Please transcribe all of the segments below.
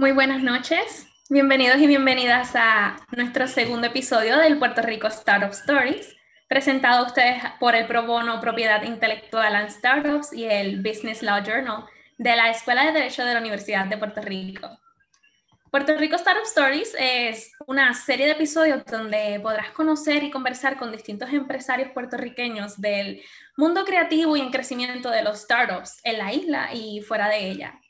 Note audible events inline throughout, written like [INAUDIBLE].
Muy buenas noches. Bienvenidos y bienvenidas a nuestro segundo episodio del Puerto Rico Startup Stories, presentado a ustedes por el Pro Bono Propiedad Intelectual and Startups y el Business Law Journal de la Escuela de Derecho de la Universidad de Puerto Rico. Puerto Rico Startup Stories es una serie de episodios donde podrás conocer y conversar con distintos empresarios puertorriqueños del mundo creativo y en crecimiento de los startups en la isla y fuera de ella.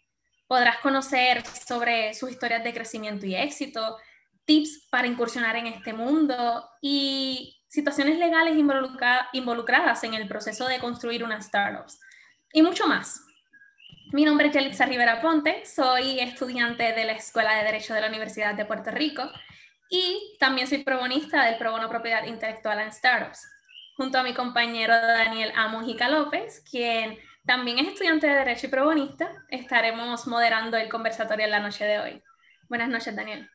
Podrás conocer sobre sus historias de crecimiento y éxito, tips para incursionar en este mundo y situaciones legales involucradas en el proceso de construir unas startups y mucho más. Mi nombre es Yelitza Rivera Ponte, soy estudiante de la Escuela de Derecho de la Universidad de Puerto Rico y también soy probonista del Pro Bono Propiedad Intelectual en Startups, junto a mi compañero Daniel Amujica López, quien también es estudiante de Derecho y Probonista. Estaremos moderando el conversatorio en la noche de hoy. Buenas noches, Daniel.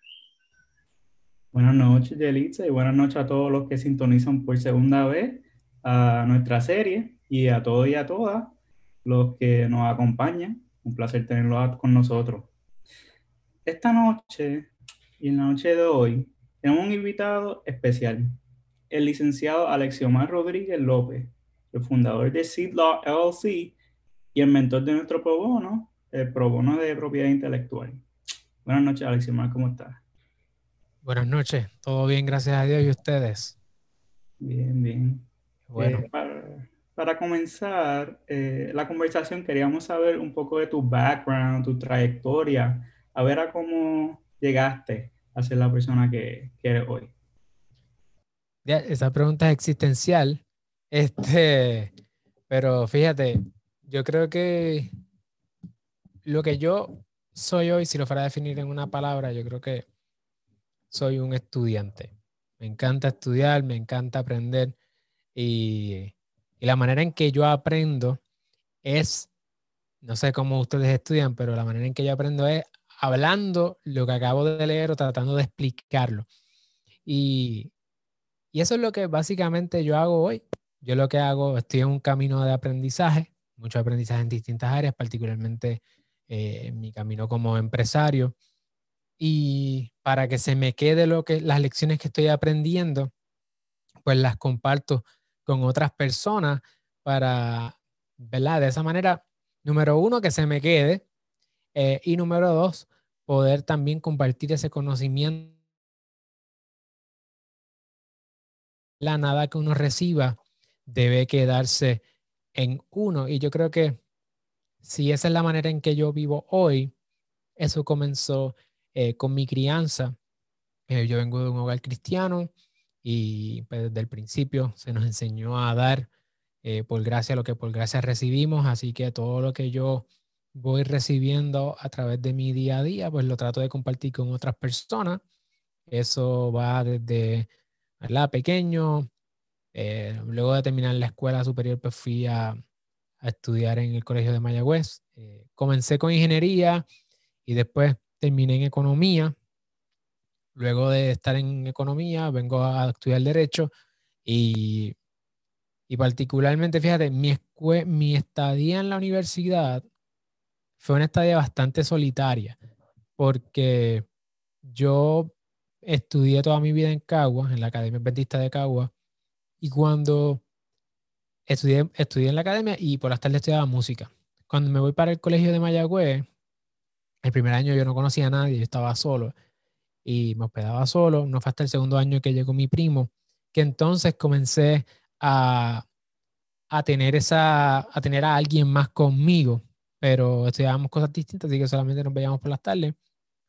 Buenas noches, Yelitza, y buenas noches a todos los que sintonizan por segunda vez a nuestra serie y a todos y a todas los que nos acompañan. Un placer tenerlos con nosotros. Esta noche y en la noche de hoy tenemos un invitado especial, el licenciado Alexiomar Rodríguez López, el fundador de Seed Law LLC y el mentor de nuestro pro bono, el pro bono de propiedad intelectual. Buenas noches, Alexiomar, ¿cómo estás? Buenas noches, todo bien, gracias a Dios y ustedes. Bien, bien. Bueno. Eh, para, comenzar eh, la conversación, queríamos saber un poco de tu background, tu trayectoria, a ver a cómo llegaste a ser la persona que, que eres hoy. esa pregunta es existencial, [LAUGHS] este, pero fíjate, yo creo que lo que yo soy hoy, si lo fuera a definir en una palabra, yo creo que soy un estudiante. Me encanta estudiar, me encanta aprender y, la manera en que yo aprendo es, no sé cómo ustedes estudian, pero la manera en que yo aprendo es hablando lo que acabo de leer o tratando de explicarlo. Y, y eso es lo que básicamente yo hago hoy. Yo lo que hago, estoy en un camino de aprendizaje mucho aprendizaje en distintas áreas, particularmente eh, en mi camino como empresario. Y para que se me quede lo que, las lecciones que estoy aprendiendo, pues las comparto con otras personas para, ¿verdad? De esa manera, número uno, que se me quede. Eh, y número dos, poder también compartir ese conocimiento. La nada que uno reciba debe quedarse en uno. Y yo creo que si esa es la manera en que yo vivo hoy, eso comenzó eh, con mi crianza. Eh, yo vengo de un hogar cristiano y pues, desde el principio se nos enseñó a dar eh, por gracia lo que por gracia recibimos. Así que todo lo que yo voy recibiendo a través de mi día a día, pues lo trato de compartir con otras personas. Eso va desde ¿verdad? pequeño, eh, luego de terminar la escuela superior, pues fui a, estudiar en el Colegio de Mayagüez. Eh, comencé con ingeniería y después terminé en economía. Luego de estar en economía, vengo a estudiar derecho y, y particularmente, fíjate, mi, mi estadía en la universidad fue una estadía bastante solitaria porque yo estudié toda mi vida en Cagua, en la Academia Adventista de Cagua, y cuando estudié, estudié en la academia y por las tardes estudiaba música. Cuando me voy para el colegio de Mayagüez, el primer año yo no conocía a nadie, yo estaba solo y me hospedaba solo. No fue hasta el segundo año que llegó mi primo, que entonces comencé a, a tener esa, a tener a alguien más conmigo, pero estudiábamos cosas distintas, así que solamente nos veíamos por las tardes.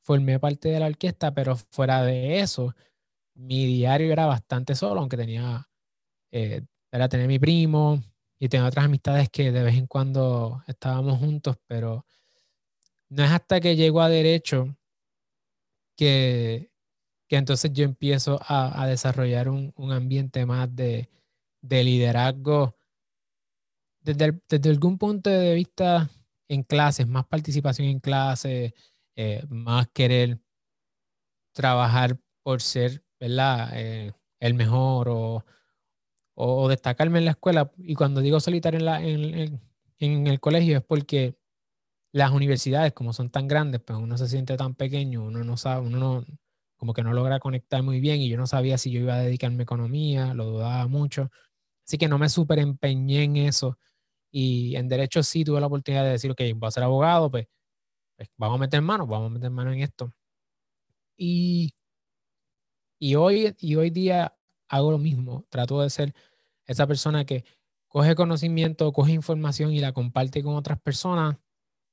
Formé parte de la orquesta, pero fuera de eso, mi diario era bastante solo, aunque tenía eh, era tener mi primo y tener otras amistades que de vez en cuando estábamos juntos, pero no es hasta que llego a derecho que, que entonces yo empiezo a, desarrollar un, ambiente más de, liderazgo desde, desde, algún punto de vista en clases, más participación en clases, eh, más querer trabajar por ser, ¿verdad? Eh, el mejor o, o, destacarme en la escuela. Y cuando digo solitario en, la, en, en, el colegio es porque las universidades, como son tan grandes, pues uno se siente tan pequeño, uno no sabe, uno no, como que no logra conectar muy bien y yo no sabía si yo iba a dedicarme a economía, lo dudaba mucho. Así que no me súper empeñé en eso. Y en derecho sí tuve la oportunidad de decir, ok, voy a ser abogado, pues, pues vamos a meter mano, vamos a meter mano en esto. Y, y, hoy, y hoy día hago lo mismo, trato de ser esa persona que coge conocimiento, coge información y la comparte con otras personas.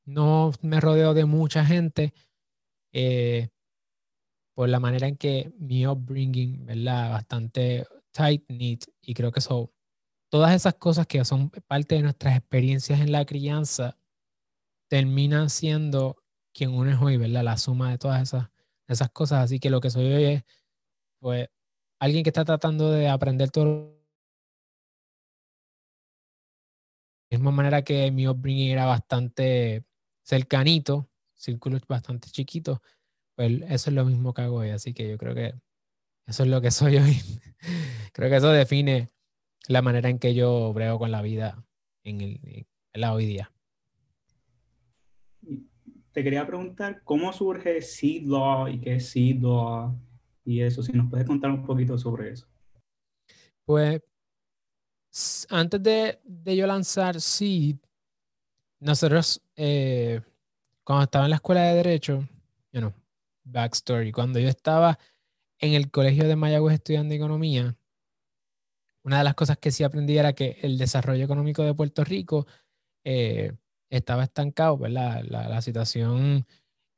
No me rodeo de mucha gente eh, por la manera en que mi upbringing, ¿verdad? Bastante tight knit y creo que eso, todas esas cosas que son parte de nuestras experiencias en la crianza terminan siendo quien uno es hoy, ¿verdad? La suma de todas esas, esas cosas. Así que lo que soy hoy es, pues, alguien que está tratando de aprender todo de misma manera que mi upbringing era bastante cercanito, círculos bastante chiquitos, pues eso es lo mismo que hago hoy. Así que yo creo que eso es lo que soy [LAUGHS] hoy. creo que eso define la manera en que yo brego con la vida en en hoy día. Te quería preguntar cómo surge Seed y qué es Seed y eso, si nos puedes contar un poquito sobre eso. Pues antes de, yo lanzar Seed, nosotros, eh, cuando estaba en la escuela de Derecho, you know, backstory, cuando yo estaba en el colegio de Mayagüez estudiando economía, una de las cosas que sí aprendí era que el desarrollo económico de Puerto Rico eh, estaba estancado, ¿verdad? La, la, situación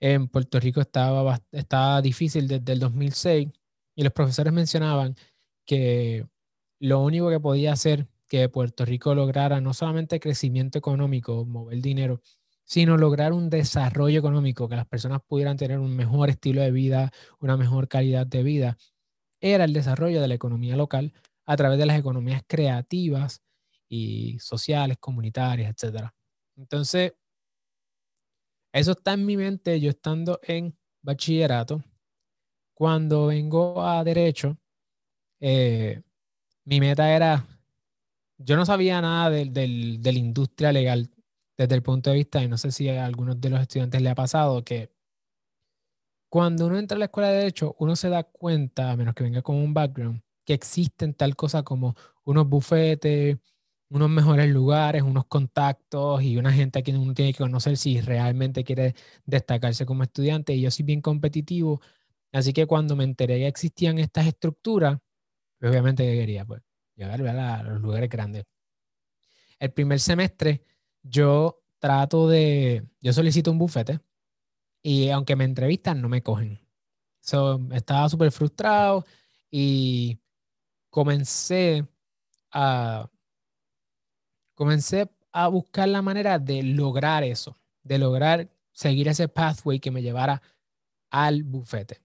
en Puerto Rico estaba, difícil desde el 2006 y los profesores mencionaban que lo único que podía hacer que Puerto Rico lograra no solamente crecimiento económico, mover dinero, sino lograr un desarrollo económico, que las personas pudieran tener un mejor estilo de vida, una mejor calidad de vida, era el desarrollo de la economía local a través de las economías creativas y sociales, comunitarias, etc. Entonces, eso está en mi mente yo estando en bachillerato. Cuando vengo a derecho, eh, mi meta era, yo no sabía nada de, de la industria legal desde el punto de vista, y no sé si a algunos de los estudiantes le ha pasado, que cuando uno entra a la escuela de derecho, uno se da cuenta, a menos que venga con un background, que existen tal cosa como unos bufetes, unos mejores lugares, unos contactos y una gente a quien uno tiene que conocer si realmente quiere destacarse como estudiante. Y yo soy bien competitivo, así que cuando me enteré que existían estas estructuras, pues, obviamente quería pues, llegar a los lugares grandes. El primer semestre yo trato de, yo solicito un bufete y aunque me entrevistan no me cogen. So, estaba súper frustrado y comencé a, comencé a buscar la manera de lograr eso, de lograr seguir ese pathway que me llevara al bufete.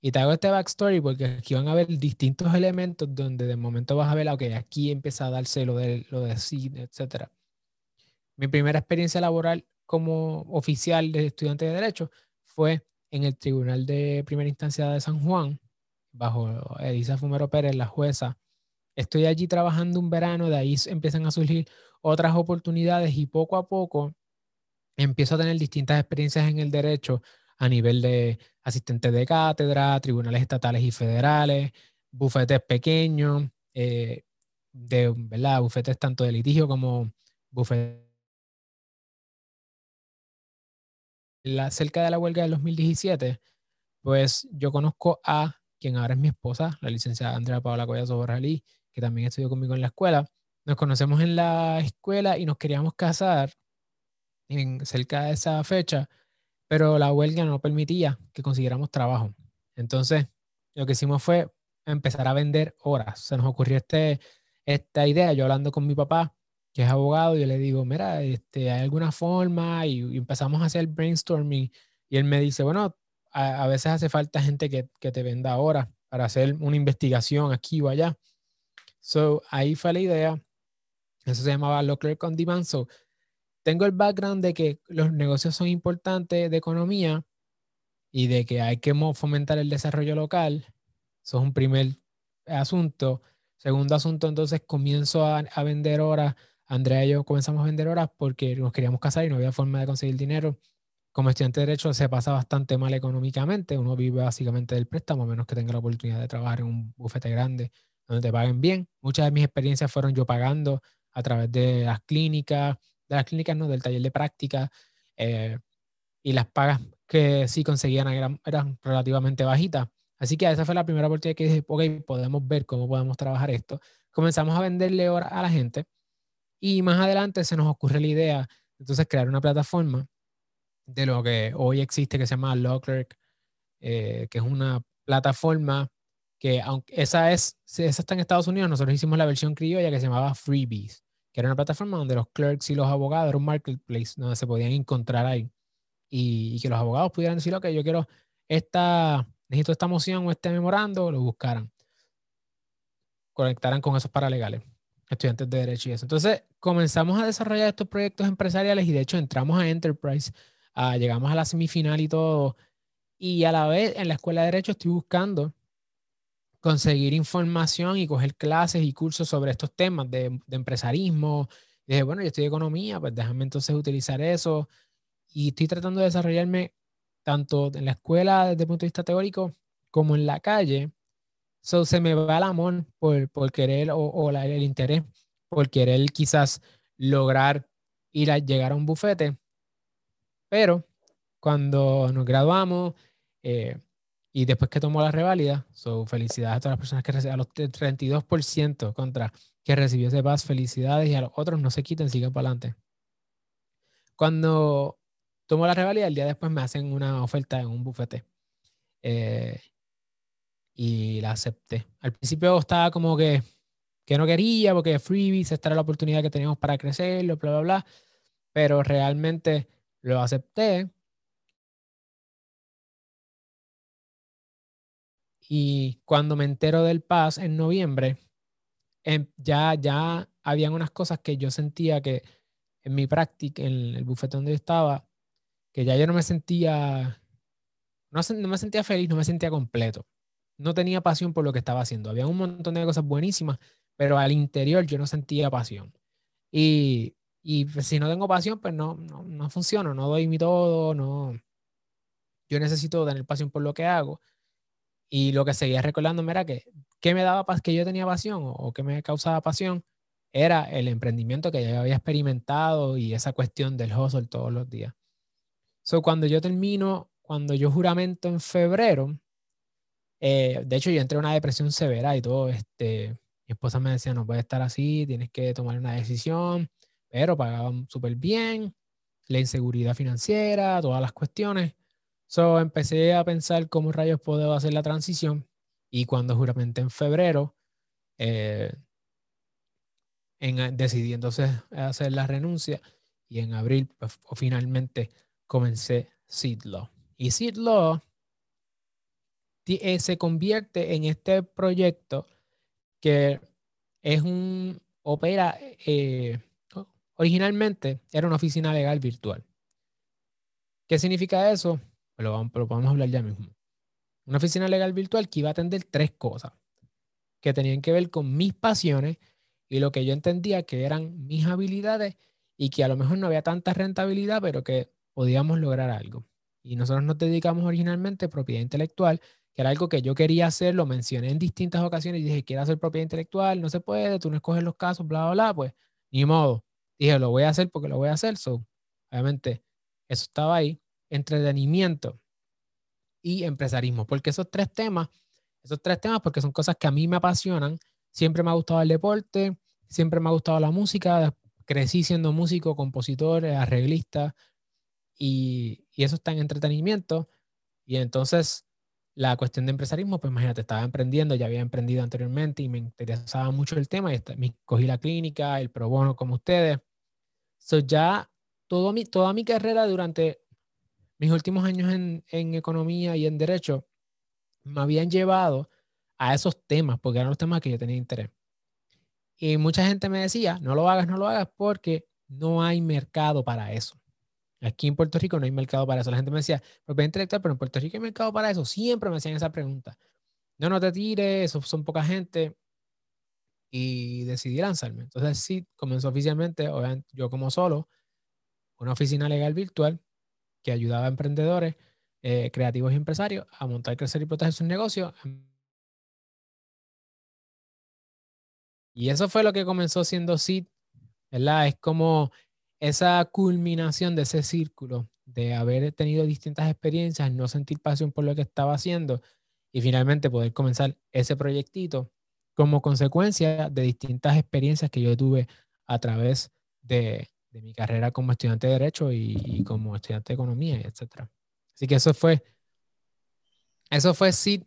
Y te hago este backstory porque aquí van a ver distintos elementos donde de momento vas a ver, ok, aquí empieza a darse lo de, lo de SID, etc. Mi primera experiencia laboral como oficial de estudiante de Derecho fue en el Tribunal de Primera Instancia de San Juan, bajo Elisa Fumero Pérez, la jueza. Estoy allí trabajando un verano, de ahí empiezan a surgir otras oportunidades y poco a poco empiezo a tener distintas experiencias en el derecho a nivel de asistente de cátedra, tribunales estatales y federales, bufetes pequeños, eh, de ¿verdad? bufetes tanto de litigio como bufetes. La, cerca de la huelga del 2017, pues yo conozco a quien ahora es mi esposa, la licenciada Andrea Paola Collazo Borralí, que también estudió conmigo en la escuela. Nos conocemos en la escuela y nos queríamos casar en, cerca de esa fecha, pero la huelga no permitía que consiguiéramos trabajo. Entonces, lo que hicimos fue empezar a vender horas. Se nos ocurrió este, esta idea, yo hablando con mi papá, que es abogado, yo le digo, mira, este, ¿hay alguna forma? Y, empezamos a hacer brainstorming y él me dice, bueno, a, veces hace falta gente que, que, te venda horas para hacer una investigación aquí o allá. So, ahí fue la idea. Eso se llamaba Law Clerk on Demand. So, tengo el background de que los negocios son importantes de economía y de que hay que fomentar el desarrollo local. Eso es un primer asunto. Segundo asunto, entonces comienzo a, vender horas Andrea y yo comenzamos a vender horas porque nos queríamos casar y no había forma de conseguir dinero. Como estudiante de Derecho se pasa bastante mal económicamente. Uno vive básicamente del préstamo, a menos que tenga la oportunidad de trabajar en un bufete grande donde te paguen bien. Muchas de mis experiencias fueron yo pagando a través de las clínicas, de las clínicas, no, del taller de práctica. Eh, y las pagas que sí conseguían eran, eran relativamente bajitas. Así que esa fue la primera oportunidad que dije, ok, podemos ver cómo podemos trabajar esto. Comenzamos a venderle horas a la gente y más adelante se nos ocurre la idea, entonces crear una plataforma de lo que hoy existe que se llama Lawclerk, eh, que es una plataforma que aunque esa es, esa está en Estados Unidos, nosotros hicimos la versión criolla que se llamaba Freebies, que era una plataforma donde los clerks y los abogados, era un marketplace donde se podían encontrar ahí y, que los abogados pudieran decir, ok, yo quiero esta, necesito esta moción o este memorando, lo buscaran, conectaran con esos paralegales, estudiantes de derecho y eso. Entonces comenzamos a desarrollar estos proyectos empresariales y de hecho entramos a Enterprise, ah, llegamos a la semifinal y todo. Y a la vez en la escuela de derecho estoy buscando conseguir información y coger clases y cursos sobre estos temas de, empresarismo. Y dije, bueno, yo estoy economía, pues déjame entonces utilizar eso. Y estoy tratando de desarrollarme tanto en la escuela desde el punto de vista teórico como en la calle. So, se me va el amor por, por querer o, o el interés por querer quizás lograr ir a llegar a un bufete. Pero cuando nos graduamos, eh, y después que tomó la reválida, so, felicidades a todas las personas que recibieron, a los 32% contra que recibió ese paz, felicidades y a los otros no se quiten, sigan para adelante. Cuando tomó la reválida, el día después me hacen una oferta en un bufete eh, y la acepté. Al principio estaba como que, que no quería porque freebies, esta era la oportunidad que teníamos para crecerlo, bla, bla, bla, pero realmente lo acepté Y cuando me entero del PAS en noviembre, em, ya, ya habían unas cosas que yo sentía que en mi práctica, en el bufete donde yo estaba, que ya yo no me sentía, no, no me sentía feliz, no me sentía completo. No tenía pasión por lo que estaba haciendo. Había un montón de cosas buenísimas, pero al interior yo no sentía pasión. Y, y si no tengo pasión, pues no, no, no funciona, no doy mi todo, no. Yo necesito tener pasión por lo que hago y lo que seguía recordándome era que, ¿qué me daba que yo tenía pasión o, qué me causaba pasión? Era el emprendimiento que yo había experimentado y esa cuestión del hustle todos los días. So, cuando yo termino, cuando yo juramento en febrero, eh, de hecho yo entré en una depresión severa y todo, este, mi esposa me decía, no puedes estar así, tienes que tomar una decisión, pero pagaban súper bien, la inseguridad financiera, todas las cuestiones. So empecé a pensar cómo rayos puedo hacer la transición y cuando juramenté en febrero, eh, en, entonces hacer la renuncia y en abril pues, finalmente comencé Seed Law. Y Seed Law eh, se convierte en este proyecto que es un, opera, eh, originalmente era una oficina legal virtual. ¿Qué significa eso? Pero, vamos, pero podemos hablar ya mismo. Una oficina legal virtual que iba a atender tres cosas que tenían que ver con mis pasiones y lo que yo entendía que eran mis habilidades y que a lo mejor no había tanta rentabilidad, pero que podíamos lograr algo. Y nosotros nos dedicamos originalmente a propiedad intelectual, que era algo que yo quería hacer, lo mencioné en distintas ocasiones y dije, quiero hacer propiedad intelectual, no se puede, tú no escoges los casos, bla, bla, bla, pues ni modo. Dije, lo voy a hacer porque lo voy a hacer. So, obviamente, eso estaba ahí entretenimiento y empresarismo, porque esos tres temas, esos tres temas, porque son cosas que a mí me apasionan, siempre me ha gustado el deporte, siempre me ha gustado la música, crecí siendo músico, compositor, arreglista, y, y eso está en entretenimiento, y entonces la cuestión de empresarismo, pues imagínate, estaba emprendiendo, ya había emprendido anteriormente y me interesaba mucho el tema, y me cogí la clínica, el pro bono como ustedes. So ya todo mi, toda mi carrera durante mis últimos años en, economía y en derecho me habían llevado a esos temas, porque eran los temas que yo tenía interés. Y mucha gente me decía, no lo hagas, no lo hagas, porque no hay mercado para eso. Aquí en Puerto Rico no hay mercado para eso. La gente me decía, propiedad intelectual, pero en Puerto Rico hay mercado para eso. Siempre me hacían esa pregunta. No, no te tires, eso son poca gente. y decidí lanzarme. Entonces sí, comenzó oficialmente, yo como solo, una oficina legal virtual que ayudaba a emprendedores, eh, creativos y empresarios a montar, crecer y proteger sus negocios. Y eso fue lo que comenzó siendo SID, ¿verdad? Es como esa culminación de ese círculo de haber tenido distintas experiencias, no sentir pasión por lo que estaba haciendo y finalmente poder comenzar ese proyectito como consecuencia de distintas experiencias que yo tuve a través de, mi carrera como estudiante de Derecho y, como estudiante de Economía, etc. Así que eso fue, eso fue sí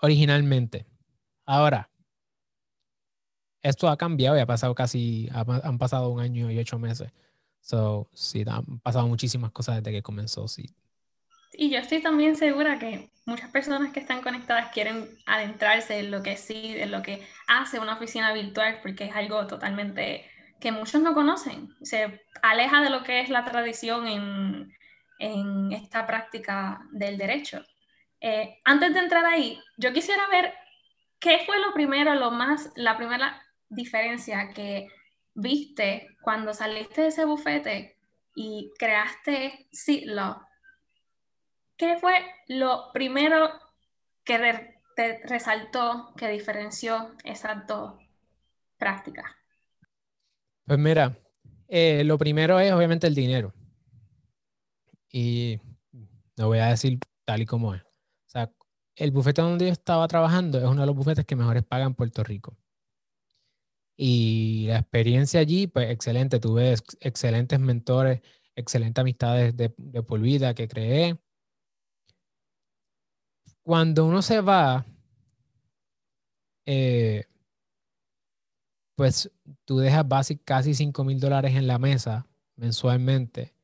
originalmente. Ahora, esto ha cambiado y ha pasado casi, han pasado un año y ocho meses. So, sí, han pasado muchísimas cosas desde que comenzó, sí. Y yo estoy también segura que muchas personas que están conectadas quieren adentrarse en lo que sí, en lo que hace una oficina virtual, porque es algo totalmente que muchos no conocen. Se aleja de lo que es la tradición en, en esta práctica del derecho. Eh, antes de entrar ahí, yo quisiera ver qué fue lo primero, lo más, la primera diferencia que viste cuando saliste de ese bufete y creaste Sitlaw? ¿Qué fue lo primero que te resaltó, que diferenció esas dos prácticas? Pues mira, eh, lo primero es obviamente el dinero. Y lo voy a decir tal y como es. O sea, el bufete donde yo estaba trabajando es uno de los bufetes que mejores pagan en Puerto Rico. Y la experiencia allí, pues excelente. Tuve excelentes mentores, excelentes amistades de, de que creé. Cuando uno se va, eh, pues tú dejas casi 5 mil dólares en la mesa mensualmente.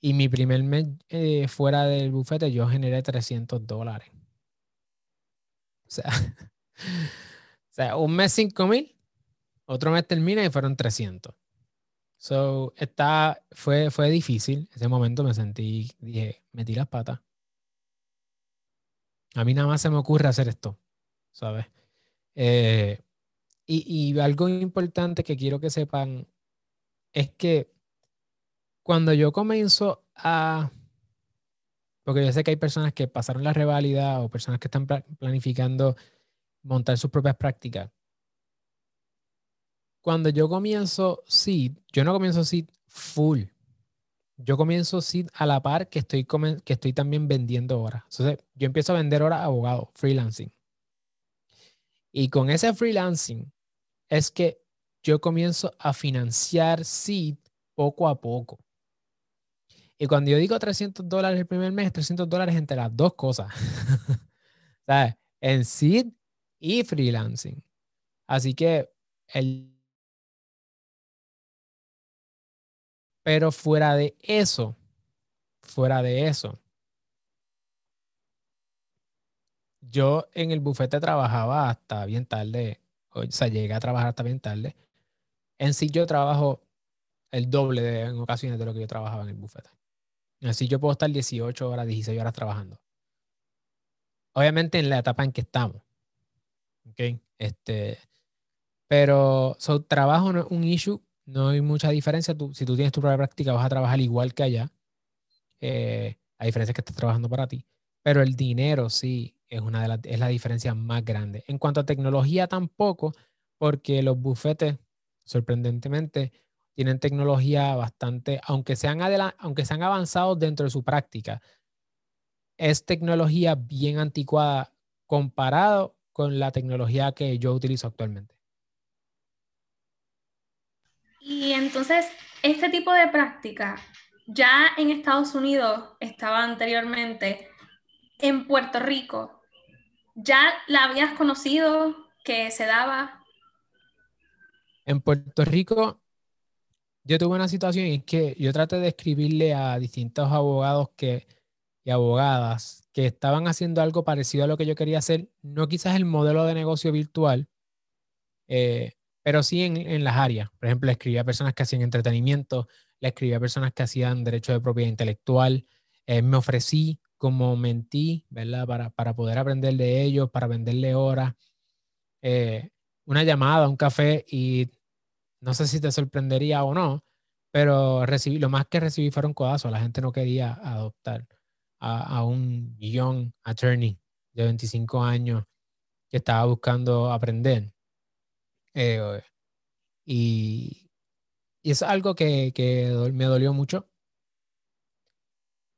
Y mi primer mes eh, fuera del bufete yo generé 300 dólares. [LAUGHS] O sea, un mes 5 mil otro mes termina y fueron 300. So, está, fue, fue difícil. Ese momento me sentí, dije, metí las patas. A mí nada más se me ocurre hacer esto, ¿sabes? Eh, y, algo importante que quiero que sepan es que cuando yo comienzo a porque yo sé que hay personas que pasaron la reválida o personas que están planificando montar sus propias prácticas cuando yo comienzo Seed, yo no comienzo Seed full. Yo comienzo Seed a la par que estoy, que estoy también vendiendo horas. Entonces, yo empiezo a vender horas abogado, freelancing. Y con ese freelancing es que yo comienzo a financiar Seed poco a poco. Y cuando yo digo 300 dólares el primer mes, 300 dólares entre las dos cosas. [LAUGHS] ¿Sabes? En Seed y freelancing. Así que el Pero fuera de eso, fuera de eso, yo en el bufete trabajaba hasta bien tarde, o sea, llegué a trabajar hasta bien tarde. En sí yo trabajo el doble de, en ocasiones de lo que yo trabajaba en el bufete. Así yo puedo estar 18 horas, 16 horas trabajando. Obviamente en la etapa en que estamos. ¿Ok? Este, pero so, trabajo no es un issue no hay mucha diferencia. Tú, si tú tienes tu propia práctica, vas a trabajar igual que allá. Eh, la diferencia que estás trabajando para ti. Pero el dinero sí es, una de es la diferencia más grande. En cuanto a tecnología, tampoco, porque los bufetes, sorprendentemente, tienen tecnología bastante, aunque sean, aunque sean avanzados dentro de su práctica, es tecnología bien anticuada comparado con la tecnología que yo utilizo actualmente. Y entonces, este tipo de práctica ya en Estados Unidos estaba anteriormente, en Puerto Rico, ¿ya la habías conocido que se daba? En Puerto Rico, yo tuve una situación en que yo traté de escribirle a distintos abogados que, y abogadas que estaban haciendo algo parecido a lo que yo quería hacer, no quizás el modelo de negocio virtual, eh, pero sí en, las áreas. Por ejemplo, le escribí a personas que hacían entretenimiento, le escribí a personas que hacían derecho de propiedad intelectual, eh, me ofrecí como mentí, ¿verdad? Para, para poder aprender de ellos, para venderle horas. Eh, una llamada, un café y no sé si te sorprendería o no, pero recibí, lo más que recibí fueron codazos. La gente no quería adoptar a, un young attorney de 25 años que estaba buscando aprender. Eh, y, y, es algo que, que me dolió mucho.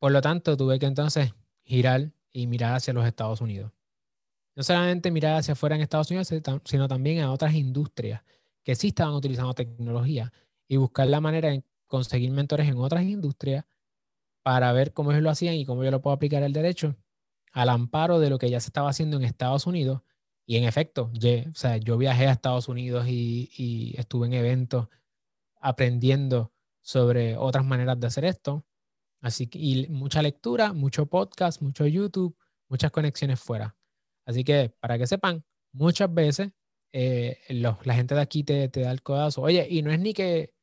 Por lo tanto, tuve que entonces girar y mirar hacia los Estados Unidos. No solamente mirar hacia afuera en Estados Unidos, sino también a otras industrias que sí estaban utilizando tecnología y buscar la manera de conseguir mentores en otras industrias para ver cómo ellos lo hacían y cómo yo lo puedo aplicar el derecho al amparo de lo que ya se estaba haciendo en Estados Unidos. Y en efecto, yo, viajé a Estados Unidos y estuve en eventos aprendiendo sobre otras maneras de hacer esto. Así que, y mucha lectura, mucho podcast, mucho YouTube, muchas conexiones fuera. Así que para que sepan, muchas veces eh, la gente de aquí te, te, da el codazo. Oye, y no es ni que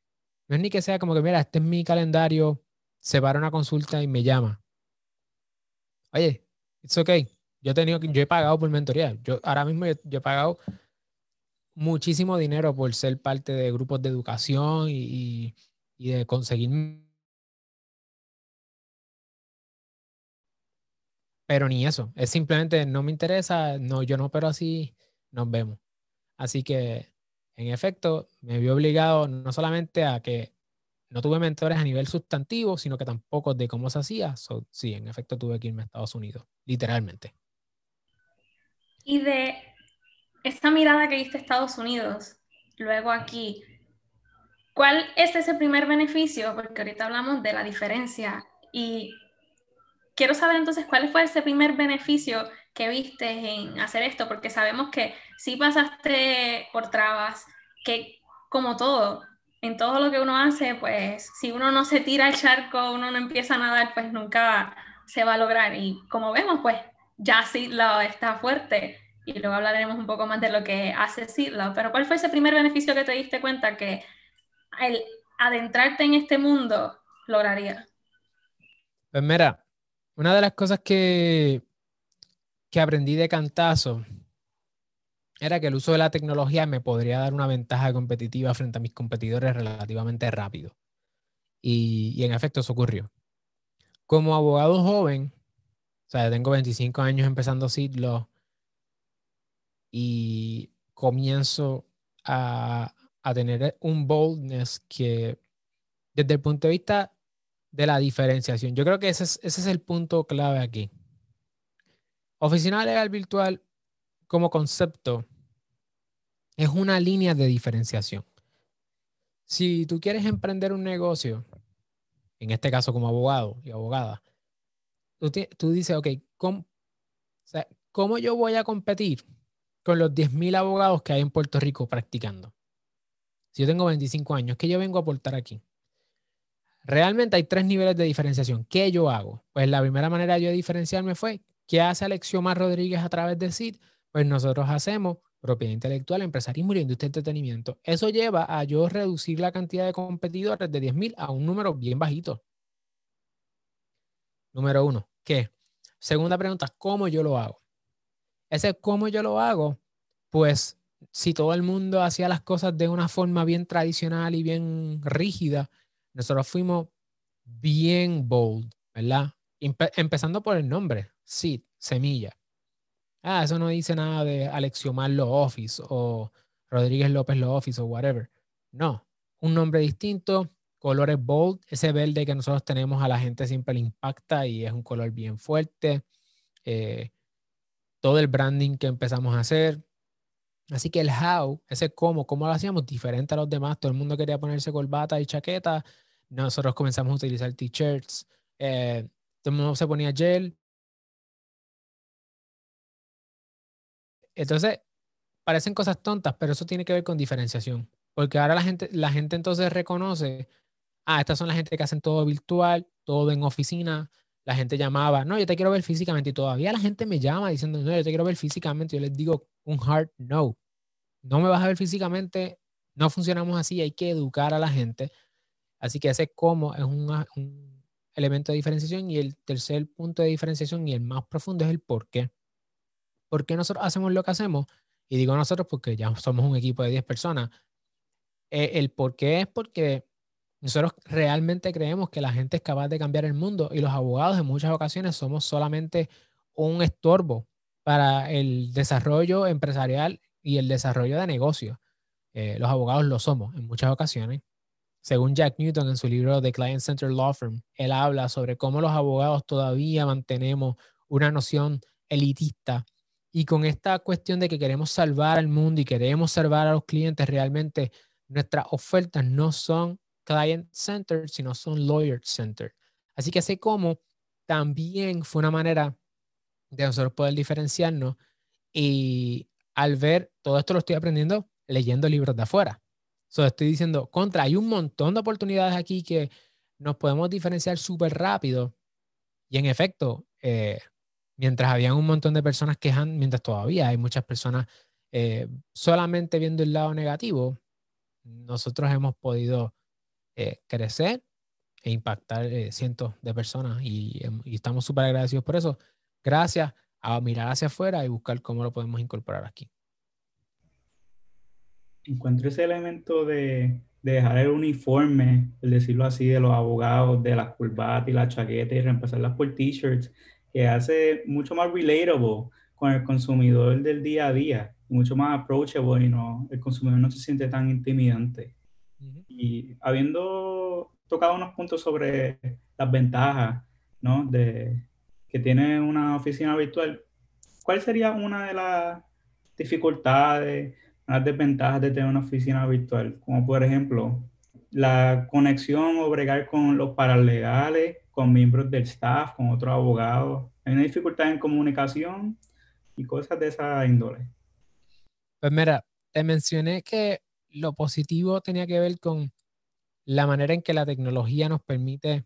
no es ni que sea como que, mira, este es mi calendario, se para una consulta y me llama. Oye, it's okay. Yo he tenido, yo he pagado por mentoría. Yo ahora mismo yo, he pagado muchísimo dinero por ser parte de grupos de educación y, y de conseguir pero ni eso. Es simplemente no me interesa, no, yo no, pero así nos vemos. Así que, en efecto, me vi obligado no solamente a que no tuve mentores a nivel sustantivo, sino que tampoco de cómo se hacía. sí, en efecto, tuve que irme a Estados Unidos, literalmente. Y de esta mirada que diste a Estados Unidos, luego aquí, ¿cuál es ese primer beneficio? Porque ahorita hablamos de la diferencia y quiero saber entonces cuál fue ese primer beneficio que viste en hacer esto, porque sabemos que si pasaste por trabas, que como todo, en todo lo que uno hace, pues si uno no se tira al charco, uno no empieza a nadar, pues nunca se va a lograr. Y como vemos, pues ya Sidlaw está fuerte y luego hablaremos un poco más de lo que hace Sidlaw. Pero ¿cuál fue ese primer beneficio que te diste cuenta que el adentrarte en este mundo lograría? Pues mira, una de las cosas que, que aprendí de cantazo era que el uso de la tecnología me podría dar una ventaja competitiva frente a mis competidores relativamente rápido. Y, en efecto eso ocurrió. Como abogado joven, o sea, tengo 25 años empezando siglo y comienzo a, a tener un boldness que desde el punto de vista de la diferenciación. Yo creo que ese es, ese es el punto clave aquí. Oficina legal virtual como concepto es una línea de diferenciación. Si tú quieres emprender un negocio, en este caso como abogado y abogada, tú, dices, ok, ¿cómo, ¿cómo yo voy a competir con los 10.000 abogados que hay en Puerto Rico practicando? Si yo tengo 25 años, ¿qué yo vengo a aportar aquí? Realmente hay tres niveles de diferenciación. ¿Qué yo hago? Pues la primera manera de yo diferenciarme fue, ¿qué hace Alexiomar Rodríguez a través de CID? Pues nosotros hacemos propiedad intelectual, empresarismo y industria de entretenimiento. Eso lleva a yo reducir la cantidad de competidores de 10.000 a un número bien bajito. Número uno, ¿qué? Segunda pregunta, ¿cómo yo lo hago? Ese cómo yo lo hago, pues si todo el mundo hacía las cosas de una forma bien tradicional y bien rígida, nosotros fuimos bien bold, ¿verdad? empezando por el nombre, Seed, semilla. Ah, eso no dice nada de Alexiomar Lo Office o Rodríguez López Lo Office o whatever. No, un nombre distinto, colores bold, ese verde que nosotros tenemos a la gente siempre le impacta y es un color bien fuerte. Eh, todo el branding que empezamos a hacer. Así que el how, ese cómo, cómo lo hacíamos diferente a los demás. Todo el mundo quería ponerse corbata y chaqueta nosotros comenzamos a utilizar t-shirts, eh, todo el mundo se ponía gel. Entonces, parecen cosas tontas, pero eso tiene que ver con diferenciación. Porque ahora la gente, la gente entonces reconoce, ah, estas son la gente que hacen todo virtual, todo en oficina. La gente llamaba, no, yo te quiero ver físicamente. Y todavía la gente me llama diciendo, no, yo te quiero ver físicamente. Yo les digo un hard no. No me vas a ver físicamente, no funcionamos así, hay que educar a la gente Así que ese cómo es un elemento de diferenciación y el tercer punto de diferenciación y el más profundo es el por qué. ¿Por qué nosotros hacemos lo que hacemos? y digo nosotros porque ya somos un equipo de 10 personas, eh, el por qué es porque nosotros realmente creemos que la gente es capaz de cambiar el mundo y los abogados en muchas ocasiones somos solamente un estorbo para el desarrollo empresarial y el desarrollo de negocios. Eh, los abogados lo somos en muchas ocasiones. Según Jack Newton en su libro The Client Center Law Firm, él habla sobre cómo los abogados todavía mantenemos una noción elitista y con esta cuestión de que queremos salvar al mundo y queremos salvar a los clientes, realmente nuestras ofertas no son client centered, sino son lawyer centered. Así que así como también fue una manera de nosotros poder diferenciarnos y al ver todo esto lo estoy aprendiendo leyendo libros de afuera. So, estoy diciendo, contra, hay un montón de oportunidades aquí que nos podemos diferenciar súper rápido. Y en efecto, eh, mientras había un montón de personas quejando, mientras todavía hay muchas personas eh, solamente viendo el lado negativo, nosotros hemos podido eh, crecer e impactar eh, cientos de personas em, y, estamos súper agradecidos por eso. Gracias a mirar hacia afuera y buscar cómo lo podemos incorporar aquí. Encuentro ese elemento de, dejar el uniforme, el decirlo así, de los abogados, de las curvatas y las chaquetas y reemplazarlas por t-shirts, que hace mucho más relatable con el consumidor del día a día, mucho más approachable y no, el consumidor no se siente tan intimidante. Y habiendo tocado unos puntos sobre las ventajas ¿no? de, que tiene una oficina virtual, ¿cuál sería una de las dificultades, las desventajas de tener una oficina virtual? Como por ejemplo, la conexión o bregar con los paralegales, con miembros del staff, con otros abogados. Hay una dificultad en comunicación y cosas de esa índole. Pues mira, te mencioné que lo positivo tenía que ver con la manera en que la tecnología nos permite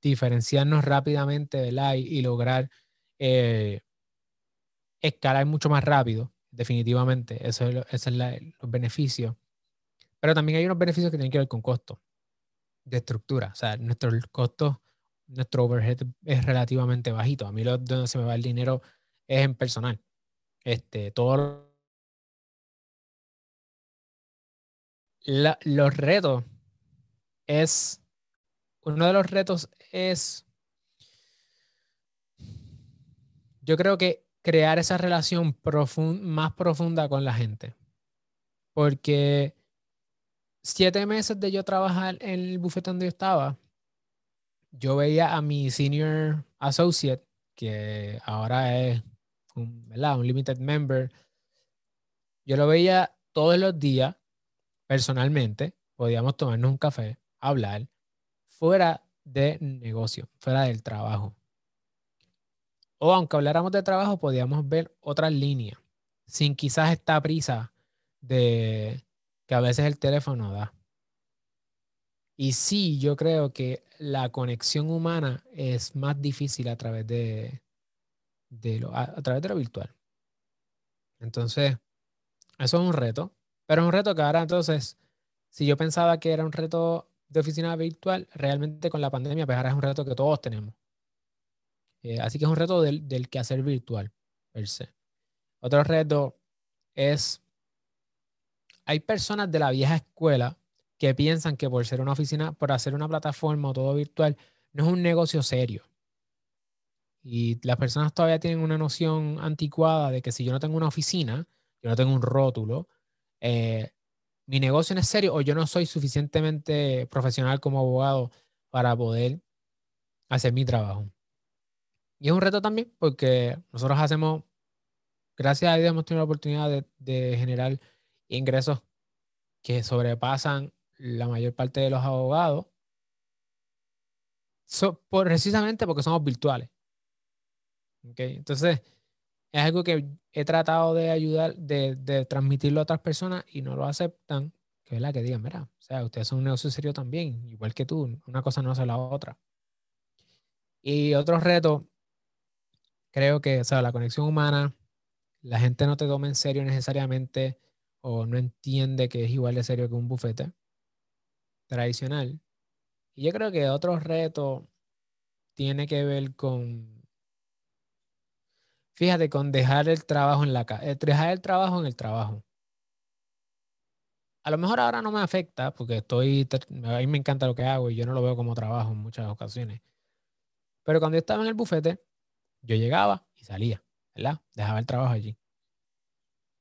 diferenciarnos rápidamente del AI y lograr eh, escalar mucho más rápido, definitivamente. Eso es, ese es los beneficios. Pero también hay unos beneficios que tienen que ver con costo de estructura. O sea, nuestro costo, nuestro overhead es relativamente bajito. A mí lo, donde se me va el dinero es en personal. Este, todo los retos es, uno de los retos es, yo creo que crear esa relación más profunda con la gente. Porque siete meses de yo trabajar en el bufete donde yo estaba, yo veía a mi senior associate, que ahora es un, un limited member, yo lo veía todos los días personalmente, podíamos tomarnos un café, hablar, fuera de negocio, fuera del trabajo. O aunque habláramos de trabajo, podíamos ver otras líneas, sin quizás esta prisa de que a veces el teléfono da. Y sí, yo creo que la conexión humana es más difícil a través de, lo, a través de lo virtual. Entonces, eso es un reto. Pero es un reto que ahora entonces, si yo pensaba que era un reto de oficina virtual, realmente con la pandemia, pues ahora es un reto que todos tenemos. Eh, así que es un reto del, del quehacer virtual, per se. Otro reto es, hay personas de la vieja escuela que piensan que por ser una oficina, por hacer una plataforma o todo virtual, no es un negocio serio. Y las personas todavía tienen una noción anticuada de que si yo no tengo una oficina, yo no tengo un rótulo, eh, mi negocio no es serio o yo no soy suficientemente profesional como abogado para poder hacer mi trabajo. Y es un reto también porque nosotros hacemos, gracias a Dios hemos tenido la oportunidad de, generar ingresos que sobrepasan la mayor parte de los abogados, precisamente porque somos virtuales. Entonces, es algo que he tratado de ayudar, de, transmitirlo a otras personas y no lo aceptan, que es la que digan, mira, o sea, ustedes son un negocio serio también, igual que tú, una cosa no hace la otra. Y otro reto, creo que, o sea, la conexión humana, la gente no te toma en serio necesariamente o no entiende que es igual de serio que un bufete tradicional. Y yo creo que otro reto tiene que ver con fíjate, con dejar el trabajo en la casa, eh, dejar el trabajo en el trabajo. A lo mejor ahora no me afecta porque estoy, a mí me encanta lo que hago y yo no lo veo como trabajo en muchas ocasiones. Pero cuando yo estaba en el bufete, yo llegaba y salía, ¿verdad? Dejaba el trabajo allí.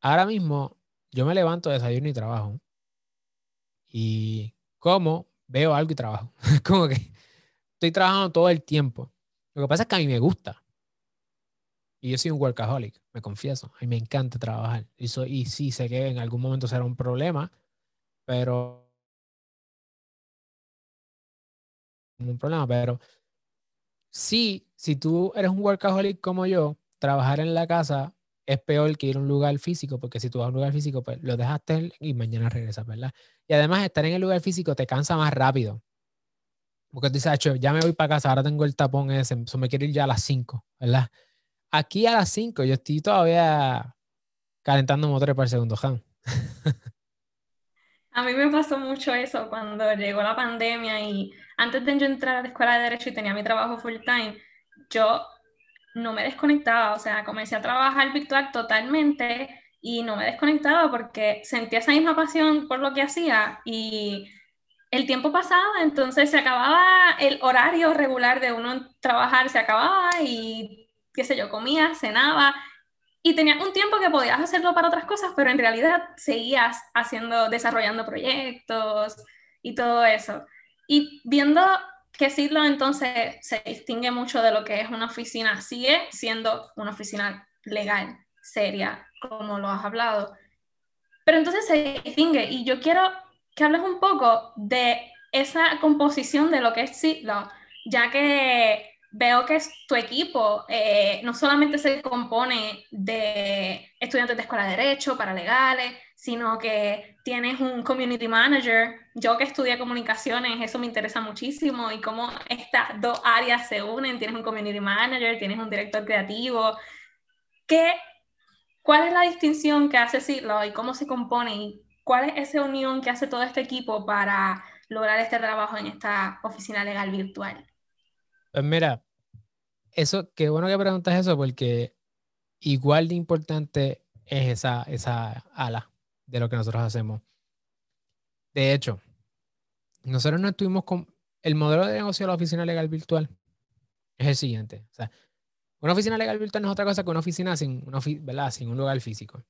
Ahora mismo yo me levanto, desayuno y trabajo. Y como, veo algo y trabajo. [LAUGHS] como que estoy trabajando todo el tiempo. Lo que pasa es que a mí me gusta. Y yo soy un workaholic, me confieso. A mí me encanta trabajar. Y, y sí, sé que en algún momento será un problema, pero... Un problema, pero sí, si tú eres un workaholic como yo, trabajar en la casa es peor que ir a un lugar físico, porque si tú vas a un lugar físico, pues lo dejaste y mañana regresas, ¿verdad? Y además estar en el lugar físico te cansa más rápido. Porque tú dices, ya me voy para casa, ahora tengo el tapón ese, eso me quiero ir ya a las 5, ¿verdad? Aquí a las 5 yo estoy todavía calentando motores para el segundo hand. [LAUGHS] A mí me pasó mucho eso cuando llegó la pandemia y antes de entrar a la escuela de Derecho y tenía mi trabajo full time, yo no me desconectaba, o sea, comencé a trabajar virtual totalmente y no me desconectaba porque sentía esa misma pasión por lo que hacía y el tiempo pasaba, entonces se acababa el horario regular de uno trabajar, se acababa y qué sé yo, comía, cenaba y tenías un tiempo que podías hacerlo para otras cosas, pero en realidad seguías haciendo, desarrollando proyectos y todo eso. Y viendo que Sidlo entonces se distingue mucho de lo que es una oficina, sigue siendo una oficina legal, seria, como lo has hablado, pero entonces se distingue y yo quiero que hables un poco de esa composición de lo que es Sidlo, ya que veo que tu equipo eh, no solamente se compone de estudiantes de escuela de derecho, paralegales, sino que tienes un community manager. Yo que estudié comunicaciones, eso me interesa muchísimo y cómo estas dos áreas se unen. Tienes un community manager, tienes un director creativo. ¿Qué, ¿Cuál es la distinción que hace Silo y cómo se compone y cuál es esa unión que hace todo este equipo para lograr este trabajo en esta oficina legal virtual? Pues mira, eso, qué bueno que preguntas eso porque igual de importante es esa, esa ala de lo que nosotros hacemos. De hecho, nosotros no estuvimos con el modelo de negocio de la oficina legal virtual es el siguiente. O sea, una oficina legal virtual no es otra cosa que una oficina sin, una, ¿verdad? sin un lugar físico.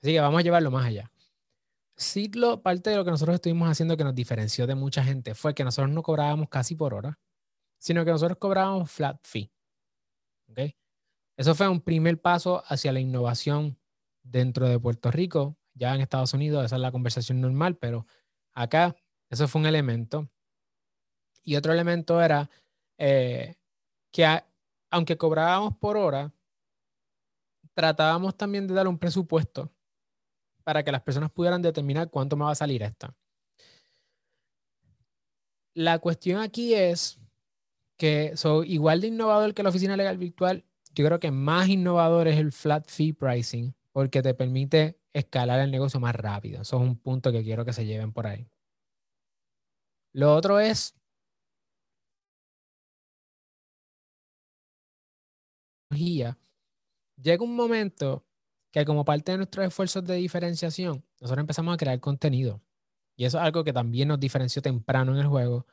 Así que vamos a llevarlo más allá. Sí, lo, parte de lo que nosotros estuvimos haciendo que nos diferenció de mucha gente fue que nosotros no cobrábamos casi por hora, sino que nosotros cobrábamos flat fee. ¿Okay? Eso fue un primer paso hacia la innovación dentro de Puerto Rico ya en Estados Unidos esa es la conversación normal, pero acá eso fue un elemento. Y otro elemento era eh, que aunque cobrábamos por hora, tratábamos también de dar un presupuesto para que las personas pudieran determinar cuánto me va a salir esta. La cuestión aquí es que soy igual de innovador que la oficina legal virtual. Yo creo que más innovador es el flat fee pricing porque te permite escalar el negocio más rápido. Eso es un punto que quiero que se lleven por ahí. Lo otro es llega un momento que como parte de nuestros esfuerzos de diferenciación, nosotros empezamos a crear contenido. Y eso es algo que también nos diferenció temprano en el juego.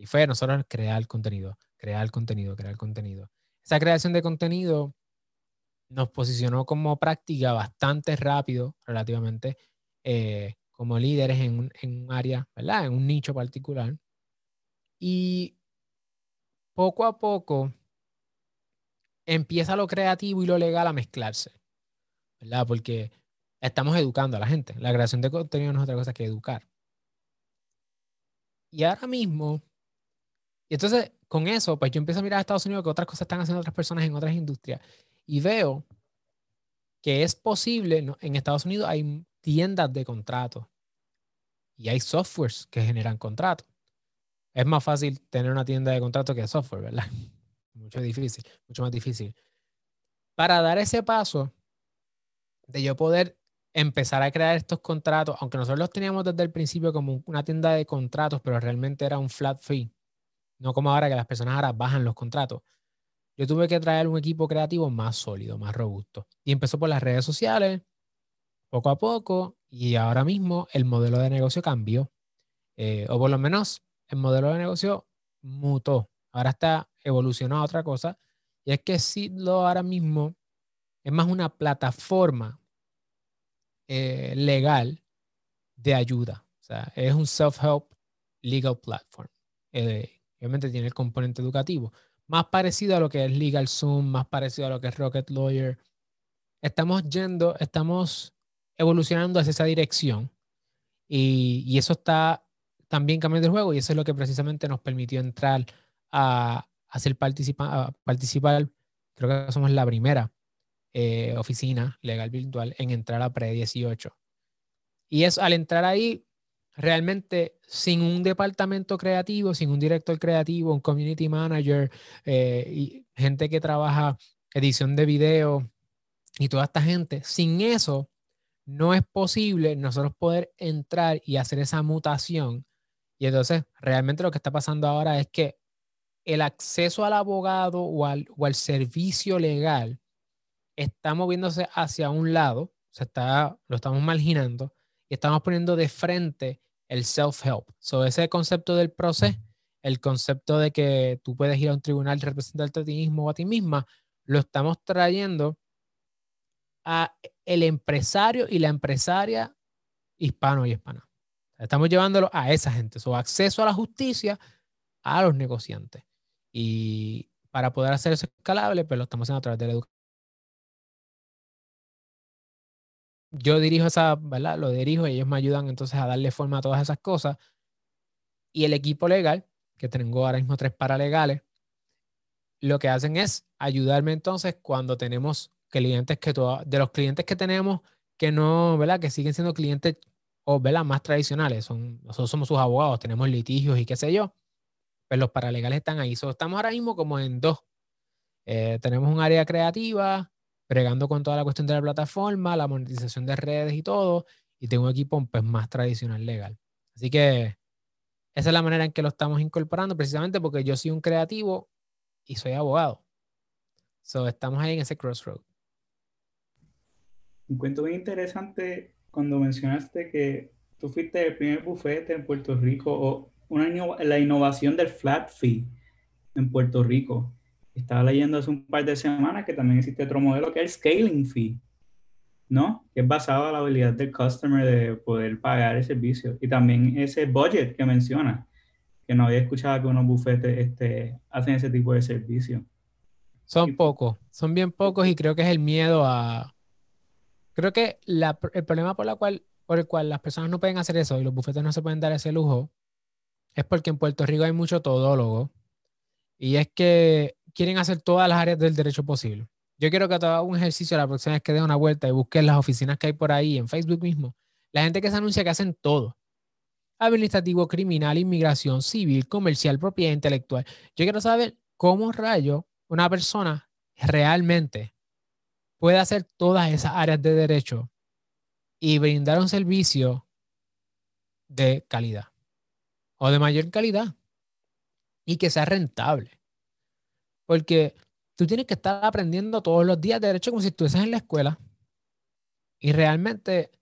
Y fue nosotros crear contenido, crear contenido, crear contenido. Esa creación de contenido nos posicionó como práctica bastante rápido, relativamente, eh, como líderes en un, en un área, ¿verdad? En un nicho particular. Y poco a poco empieza lo creativo y lo legal a mezclarse, ¿verdad? Porque estamos educando a la gente. La creación de contenido no es otra cosa que educar. Y ahora mismo, y entonces con eso, pues yo empiezo a mirar a Estados Unidos que otras cosas están haciendo otras personas en otras industrias y veo que es posible, en Estados Unidos hay tiendas de contratos y hay softwares que generan contratos. Es más fácil tener una tienda de contratos que software, ¿verdad? [LAUGHS] Mucho difícil, mucho más difícil. Para dar ese paso de yo poder empezar a crear estos contratos, aunque nosotros los teníamos desde el principio como una tienda de contratos, pero realmente era un flat fee, no como ahora que las personas ahora bajan los contratos yo tuve que traer un equipo creativo más sólido, más robusto. Y empezó por las redes sociales, poco a poco, y ahora mismo el modelo de negocio cambió. Eh, o por lo menos el modelo de negocio mutó. Ahora está evolucionado a otra cosa. Y es que Sidlo ahora mismo es más una plataforma eh, legal de ayuda. O sea, es un self-help legal platform. Eh, obviamente tiene el componente educativo. Más parecido a lo que es Legal Zoom, más parecido a lo que es Rocket Lawyer. Estamos yendo, estamos evolucionando hacia esa dirección. Y, y eso está también cambiando el juego y eso es lo que precisamente nos permitió entrar a, hacer participa, participar. Creo que somos la primera eh, oficina legal virtual en entrar a Pre-18. Y es al entrar ahí, realmente sin un departamento creativo, sin un director creativo, un community manager, eh, y gente que trabaja edición de video y toda esta gente, sin eso no es posible nosotros poder entrar y hacer esa mutación. Y entonces, realmente lo que está pasando ahora es que el acceso al abogado o al, servicio legal está moviéndose hacia un lado, se está, lo estamos marginando y estamos poniendo de frente el self-help. So, ese concepto del proceso, el concepto de que tú puedes ir a un tribunal y representarte a ti mismo o a ti misma, lo estamos trayendo a el empresario y la empresaria hispano y hispana. Estamos llevándolo a esa gente, su acceso a la justicia a los negociantes. Y para poder hacer eso escalable, pues lo estamos haciendo a través de la educación. Yo dirijo esa, ¿verdad? Lo dirijo y ellos me ayudan entonces a darle forma a todas esas cosas. Y el equipo legal, que tengo ahora mismo tres paralegales, lo que hacen es ayudarme entonces cuando tenemos clientes que de los clientes que tenemos que no, ¿verdad? Que siguen siendo clientes o más tradicionales, son, nosotros somos sus abogados, tenemos litigios y qué sé yo, pues los paralegales están ahí. estamos ahora mismo como en dos. Eh, tenemos un área creativa, bregando con toda la cuestión de la plataforma, la monetización de redes y todo, y tengo un equipo pues, más tradicional legal. Así que esa es la manera en que lo estamos incorporando, precisamente porque yo soy un creativo y soy abogado. So, estamos ahí en ese crossroad. Un cuento bien interesante cuando mencionaste que tú fuiste el primer bufete en Puerto Rico o una, la innovación del flat fee en Puerto Rico. Estaba leyendo hace un par de semanas que también existe otro modelo que es el scaling fee, ¿no? Que es basado en la habilidad del customer de poder pagar el servicio. Y también ese budget que menciona, que no había escuchado que unos bufetes este, hacen ese tipo de servicio. Son pocos, son bien pocos y creo que es el miedo a, Creo que el problema por, la cual, por el cual las personas no pueden hacer eso y los bufetes no se pueden dar ese lujo es porque en Puerto Rico hay mucho todólogo y es que quieren hacer todas las áreas del derecho posible. Yo quiero que te haga un ejercicio la próxima vez que dé una vuelta y busques las oficinas que hay por ahí, en Facebook mismo. La gente que se anuncia que hacen todo. Administrativo, criminal, inmigración, civil, comercial, propiedad intelectual. Yo quiero saber cómo rayo una persona realmente puede hacer todas esas áreas de derecho y brindar un servicio de calidad o de mayor calidad y que sea rentable. Porque tú tienes que estar aprendiendo todos los días de derecho como si estuvieses en la escuela. Y realmente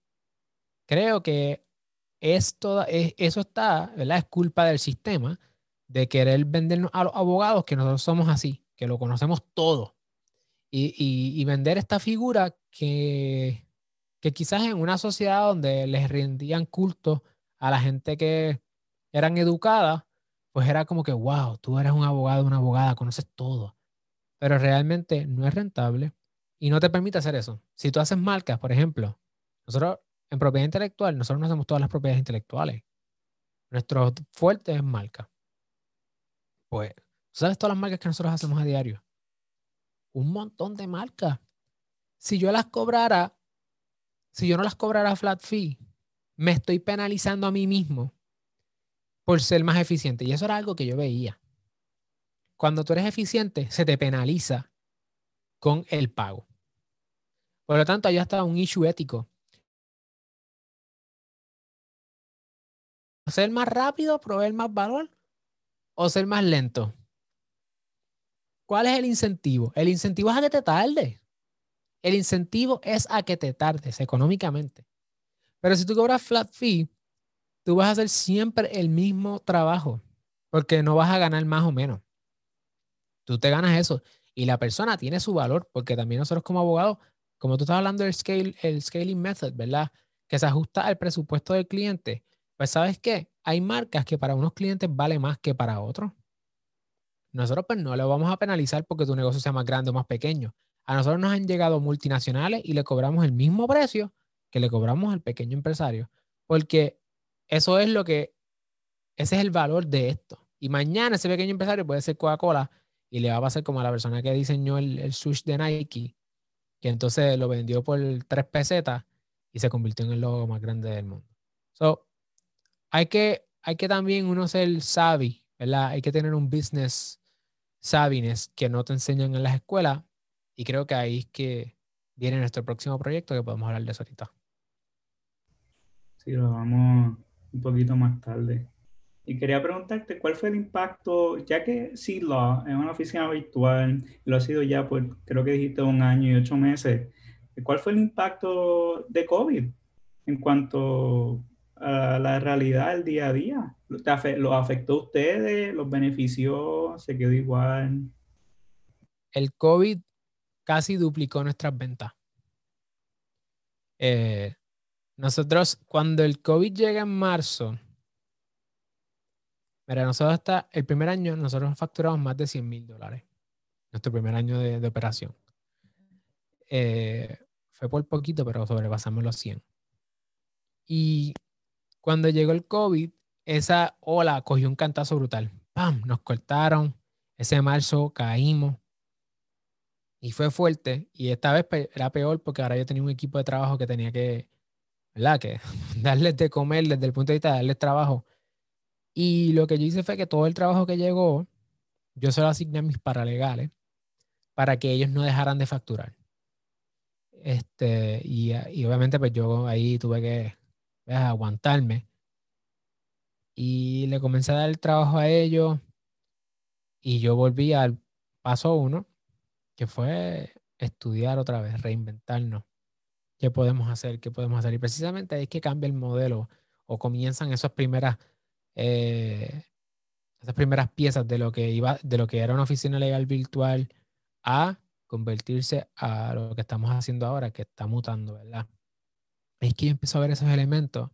creo que esto, eso está, ¿verdad? Es culpa del sistema de querer vendernos a los abogados que nosotros somos así, que lo conocemos todo y, vender esta figura que, que quizás en una sociedad donde les rendían culto a la gente que eran educadas, pues era como que, wow, tú eres un abogado, una abogada, conoces todo. Pero realmente no es rentable y no te permite hacer eso. Si tú haces marcas, por ejemplo, nosotros en propiedad intelectual, nosotros no hacemos todas las propiedades intelectuales. Nuestro fuerte es marca. Pues, ¿sabes todas las marcas que nosotros hacemos a diario? un montón de marcas. Si yo las cobrara, si yo no las cobrara flat fee, me estoy penalizando a mí mismo por ser más eficiente. Y eso era algo que yo veía. Cuando tú eres eficiente, se te penaliza con el pago. Por lo tanto, allá está un issue ético. ¿Ser más rápido, proveer más valor o ser más lento? ¿cuál es el incentivo? El incentivo es a que te tardes. El incentivo es a que te tardes económicamente. Pero si tú cobras flat fee, tú vas a hacer siempre el mismo trabajo, porque no vas a ganar más o menos. Tú te ganas eso. Y la persona tiene su valor, porque también nosotros como abogados, como tú estás hablando del scale, el scaling method, ¿verdad? Que se ajusta al presupuesto del cliente. Pues sabes qué? Hay marcas que para unos clientes vale más que para otros. Nosotros pues no le vamos a penalizar porque tu negocio sea más grande o más pequeño. A nosotros nos han llegado multinacionales y le cobramos el mismo precio que le cobramos al pequeño empresario, porque eso es lo que, ese es el valor de esto. Y mañana ese pequeño empresario puede ser Coca-Cola y le va a pasar como a la persona que diseñó el, el de Nike, que entonces lo vendió por 3 pesetas y se convirtió en el logo más grande del mundo. So, hay que, hay que también uno ser savvy, ¿verdad? Hay que tener un business savviness que no te enseñan en las escuelas y creo que ahí es que viene nuestro próximo proyecto que podemos hablar de eso ahorita. Sí, lo vamos un poquito más tarde. Y quería preguntarte cuál fue el impacto, ya que Law es una oficina virtual, lo ha sido ya por, creo que dijiste, un año y ocho meses. ¿Cuál fue el impacto de COVID en cuanto a la realidad del día a día? ¿Lo afectó a ustedes? ¿Los benefició? ¿Se quedó igual? El COVID casi duplicó nuestras ventas. Eh, nosotros, cuando el COVID llega en marzo, mira, nosotros hasta el primer año, nosotros facturamos más de 100 mil dólares. Nuestro primer año de, operación. Eh, fue por poquito, pero sobrepasamos los 100. Y cuando llegó el COVID, esa ola cogió un cantazo brutal. ¡Pam! Nos cortaron. Ese marzo caímos. Y fue fuerte. Y esta vez era peor porque ahora yo tenía un equipo de trabajo que tenía que, Que [LAUGHS] darles de comer desde el punto de vista de darles trabajo. Y lo que yo hice fue que todo el trabajo que llegó, yo se lo asigné a mis paralegales para que ellos no dejaran de facturar. Este, y, y obviamente pues yo ahí tuve que aguantarme. Y le comencé a dar el trabajo a ellos y yo volví al paso uno, que fue estudiar otra vez, reinventarnos. ¿Qué podemos hacer? ¿Qué podemos hacer? Y precisamente es que cambia el modelo o comienzan esas primeras, eh, esas primeras piezas de lo que iba, de lo que era una oficina legal virtual a convertirse a lo que estamos haciendo ahora, que está mutando, ¿verdad? Es que yo empiezo a ver esos elementos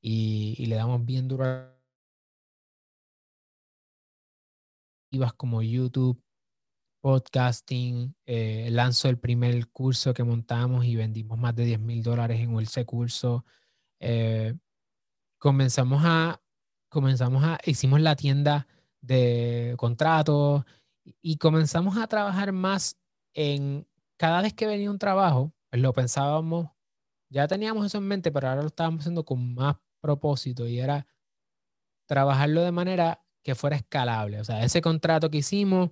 y, le damos bien duro como YouTube, podcasting, eh, el primer curso que montamos y vendimos más de 10 mil dólares en ese curso. Eh, comenzamos a, comenzamos a, hicimos la tienda de contratos y comenzamos a trabajar más en, cada vez que venía un trabajo, pues lo pensábamos, ya teníamos eso en mente, pero ahora lo estábamos haciendo con más propósito y era trabajarlo de manera que fuera escalable. O sea, ese contrato que hicimos,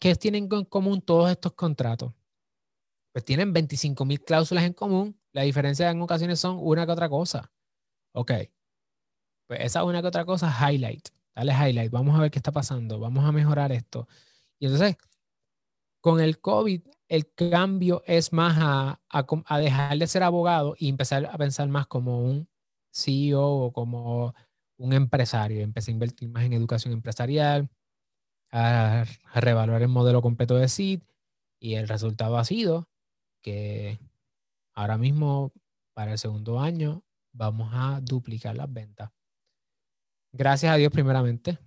¿Qué tienen en común todos estos contratos? Pues tienen 25 mil cláusulas en común. La diferencia en ocasiones son una que otra cosa. Ok. Pues esa una que otra cosa, highlight. Dale highlight. Vamos a ver qué está pasando. Vamos a mejorar esto. Y entonces, con el COVID, el cambio es más a, a, dejar de ser abogado y empezar a pensar más como un CEO o como un empresario. Empecé a invertir más en educación empresarial, a, revaluar el modelo completo de SID y el resultado ha sido que ahora mismo para el segundo año vamos a duplicar las ventas. Gracias a Dios primeramente.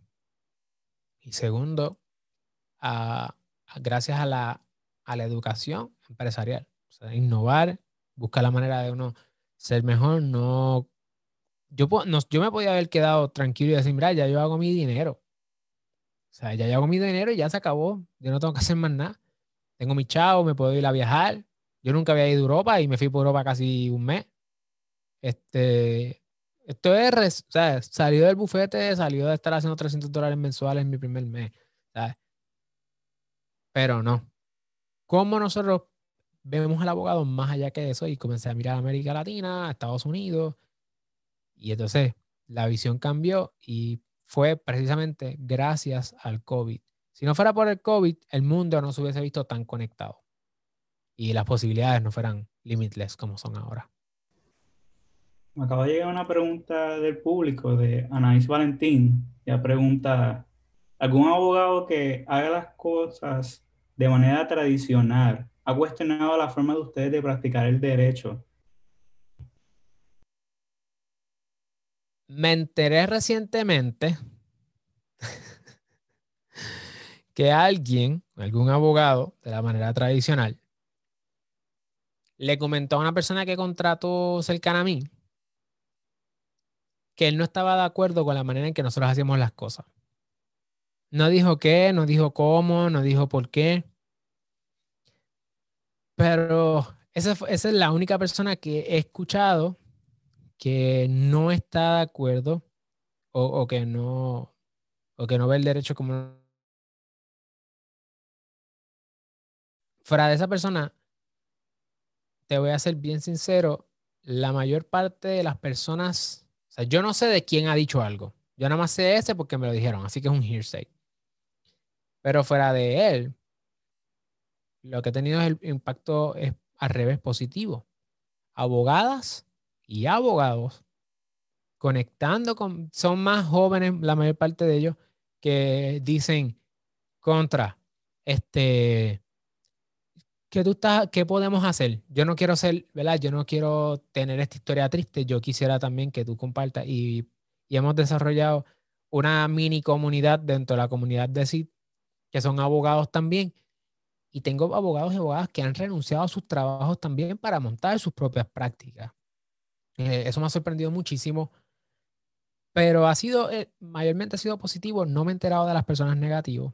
Y segundo, gracias a la, a la educación empresarial. Innovar, buscar la manera de uno ser mejor. No, yo, no, yo me podía haber quedado tranquilo y decir, mira, ya yo hago mi dinero. O sea, ya llevo mi dinero y ya se acabó. Yo no tengo que hacer más nada. Tengo mi chavo, me puedo ir a viajar. Yo nunca había ido a Europa y me fui por Europa casi un mes. Este, esto es, o sea, salió del bufete, salió de estar haciendo 300 dólares mensuales en mi primer mes. ¿sabes? Pero no. ¿Cómo nosotros vemos al abogado más allá que eso? Y comencé a mirar a América Latina, a Estados Unidos. Y entonces la visión cambió y fue precisamente gracias al COVID Si no fuera por el COVID, el mundo no se hubiese visto tan conectado y las posibilidades no fueran limitless como son ahora. Me acaba de llegar una pregunta del público de Anaís Valentín. Ya pregunta, ¿algún abogado que haga las cosas de manera tradicional ha cuestionado la forma de ustedes de practicar el derecho? Me enteré recientemente [LAUGHS] que alguien, algún abogado de la manera tradicional, le comentó a una persona que contrató cercana a mí que él no estaba de acuerdo con la manera en que nosotros hacíamos las cosas. No dijo qué, no dijo cómo, no dijo por qué. Pero esa, esa es la única persona que he escuchado que no está de acuerdo o, que no o que no ve el derecho como fuera de esa persona te voy a ser bien sincero la mayor parte de las personas o sea, yo no sé de quién ha dicho algo. Yo nada más sé ese porque me lo dijeron así que es un hearsay. Pero fuera de él lo que ha tenido es el impacto es al revés positivo. Abogadas y abogados conectando con, son más jóvenes, la mayor parte de ellos, que dicen contra, este, ¿qué tú estás, qué podemos hacer? Yo no quiero ser, ¿verdad? Yo no quiero tener esta historia triste, yo quisiera también que tú compartas y, y hemos desarrollado una mini comunidad dentro de la comunidad de CID, que son abogados también, y tengo abogados y abogadas que han renunciado a sus trabajos también para montar sus propias prácticas. Eh, eso me ha sorprendido muchísimo. Pero ha sido, eh, mayormente ha sido positivo. No me he enterado de las personas negativas.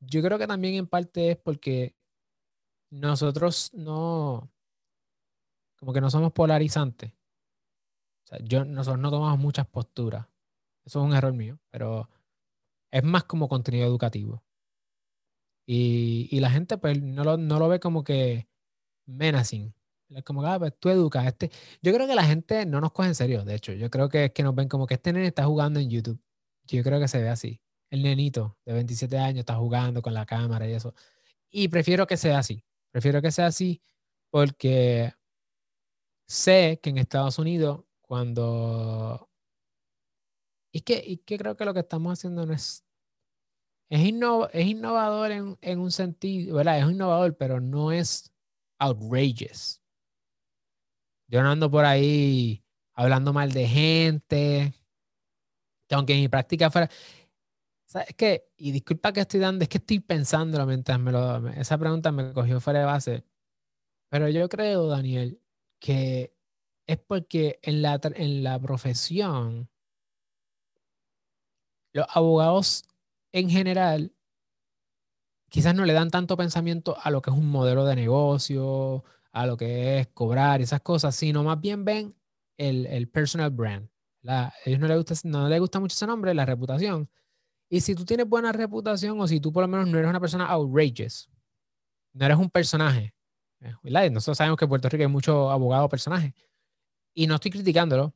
Yo creo que también en parte es porque nosotros no, como que no somos polarizantes. O sea, yo, nosotros no tomamos muchas posturas. Eso es un error mío, pero es más como contenido educativo. Y, y la gente pues no lo, no lo ve como que menacing. Como, ah, pues tú educas. Este. Yo creo que la gente no nos coge en serio, de hecho. Yo creo que es que nos ven como que este nene está jugando en YouTube. Yo creo que se ve así. El nenito de 27 años está jugando con la cámara y eso. Y prefiero que sea así. Prefiero que sea así porque sé que en Estados Unidos, cuando. Y que, y que creo que lo que estamos haciendo no es. Es, es innovador en, en un sentido, ¿verdad? Es innovador, pero no es outrageous. Yo no ando por ahí hablando mal de gente. Que aunque mi práctica fuera. ¿Sabes qué? Y disculpa que estoy dando, es que estoy pensando mientras me lo. Esa pregunta me cogió fuera de base. Pero yo creo, Daniel, que es porque en la, en la profesión, los abogados en general quizás no le dan tanto pensamiento a lo que es un modelo de negocio, a lo que es cobrar esas cosas, sino más bien ven el, el personal brand. A ellos no les, gusta, no les gusta mucho ese nombre, la reputación. Y si tú tienes buena reputación o si tú por lo menos no eres una persona outrageous, no eres un personaje, eh, ¿verdad? Nosotros sabemos que en Puerto Rico hay muchos abogados personajes. Y no estoy criticándolo.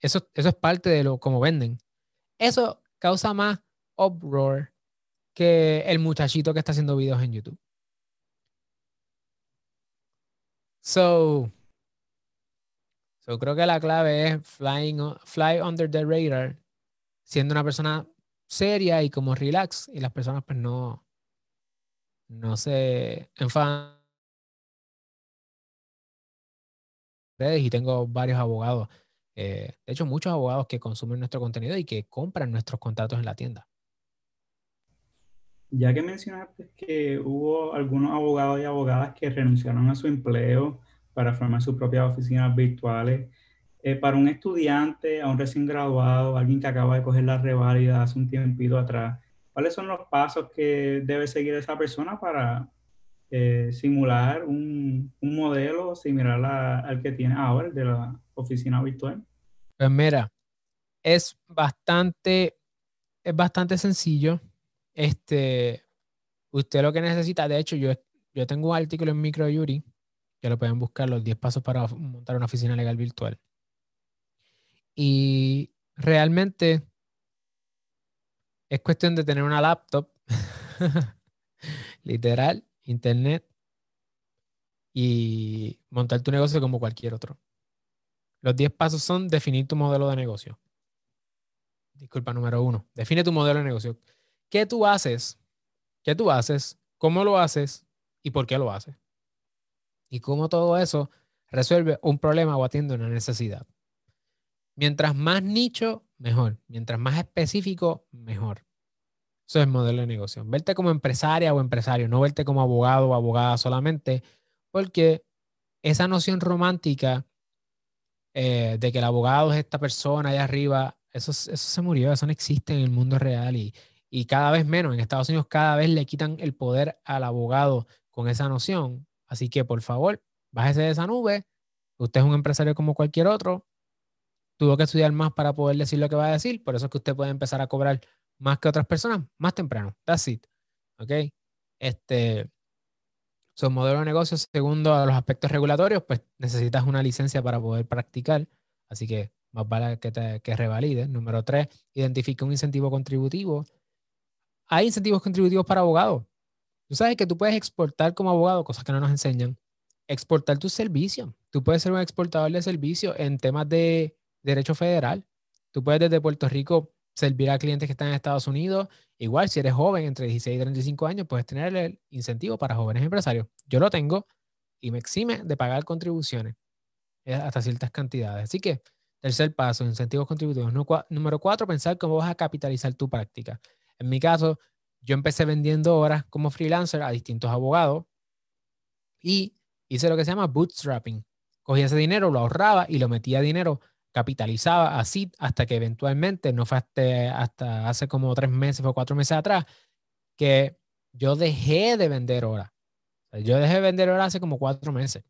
eso, eso es parte de lo como venden. Eso causa más uproar que el muchachito que está haciendo videos en YouTube. So, creo que la clave es flying, fly under the radar, siendo una persona seria y como relax, y las personas pues no, no se enfadan. Y tengo varios abogados, eh, de hecho muchos abogados que consumen nuestro contenido y que compran nuestros contratos en la tienda. Ya que mencionaste que hubo algunos abogados y abogadas que renunciaron a su empleo para formar sus propias oficinas virtuales, eh, para un estudiante, a un recién graduado, alguien que acaba de coger la reválida hace un tiempito atrás, ¿cuáles son los pasos que debe seguir esa persona para eh, simular un, un, modelo similar al que tiene ahora, el de la oficina virtual? Pues mira, es bastante, es bastante sencillo este, usted lo que necesita, de hecho, yo, yo tengo un artículo en MicroYuri que lo pueden buscar, los 10 pasos para montar una oficina legal virtual. Y realmente es cuestión de tener una laptop [LAUGHS] Literal, internet y montar tu negocio como cualquier otro. Los 10 pasos son definir tu modelo de negocio. Disculpa, número uno. Define tu modelo de negocio. ¿Qué tú haces? ¿Qué tú haces? ¿Cómo lo haces? ¿Y por qué lo haces? Y cómo todo eso resuelve un problema o atiende una necesidad. Mientras más nicho, mejor. Mientras más específico, mejor. Eso es el modelo de negocio. Verte como empresaria o empresario, no verte como abogado o abogada solamente, porque esa noción romántica eh, de que el abogado es esta persona allá arriba, eso, eso se murió, eso no existe en el mundo real y, y cada vez menos. En Estados Unidos cada vez le quitan el poder al abogado con esa noción. Así que por favor, bájese de esa nube. Usted es un empresario como cualquier otro tuvo que estudiar más para poder decir lo que va a decir, por eso es que usted puede empezar a cobrar más que otras personas más temprano. That's it. ¿Ok? Este, su modelo de negocio, segundo a los aspectos regulatorios, pues necesitas una licencia para poder practicar. Así que más vale que, te, que revalide. Número tres, identifica un incentivo contributivo. Hay incentivos contributivos para abogados. Tú sabes que tú puedes exportar como abogado, cosas que no nos enseñan. Exportar tus servicios. Tú puedes ser un exportador de servicios en temas de derecho federal. Tú puedes desde Puerto Rico servir a clientes que están en Estados Unidos. Igual, si eres joven, entre 16 y 35 años, puedes tener el incentivo para jóvenes empresarios. Yo lo tengo y me exime de pagar contribuciones eh, hasta ciertas cantidades. Así que, tercer paso, incentivos contributivos. Número cuatro, pensar cómo vas a capitalizar tu práctica. En mi caso, yo empecé vendiendo horas como freelancer a distintos abogados y hice lo que se llama bootstrapping. Cogía ese dinero, lo ahorraba y lo metía dinero capitalizaba así hasta que eventualmente, no fue hasta, hace como tres meses o cuatro meses atrás, que yo dejé de vender horas. yo dejé de vender horas hace como cuatro meses.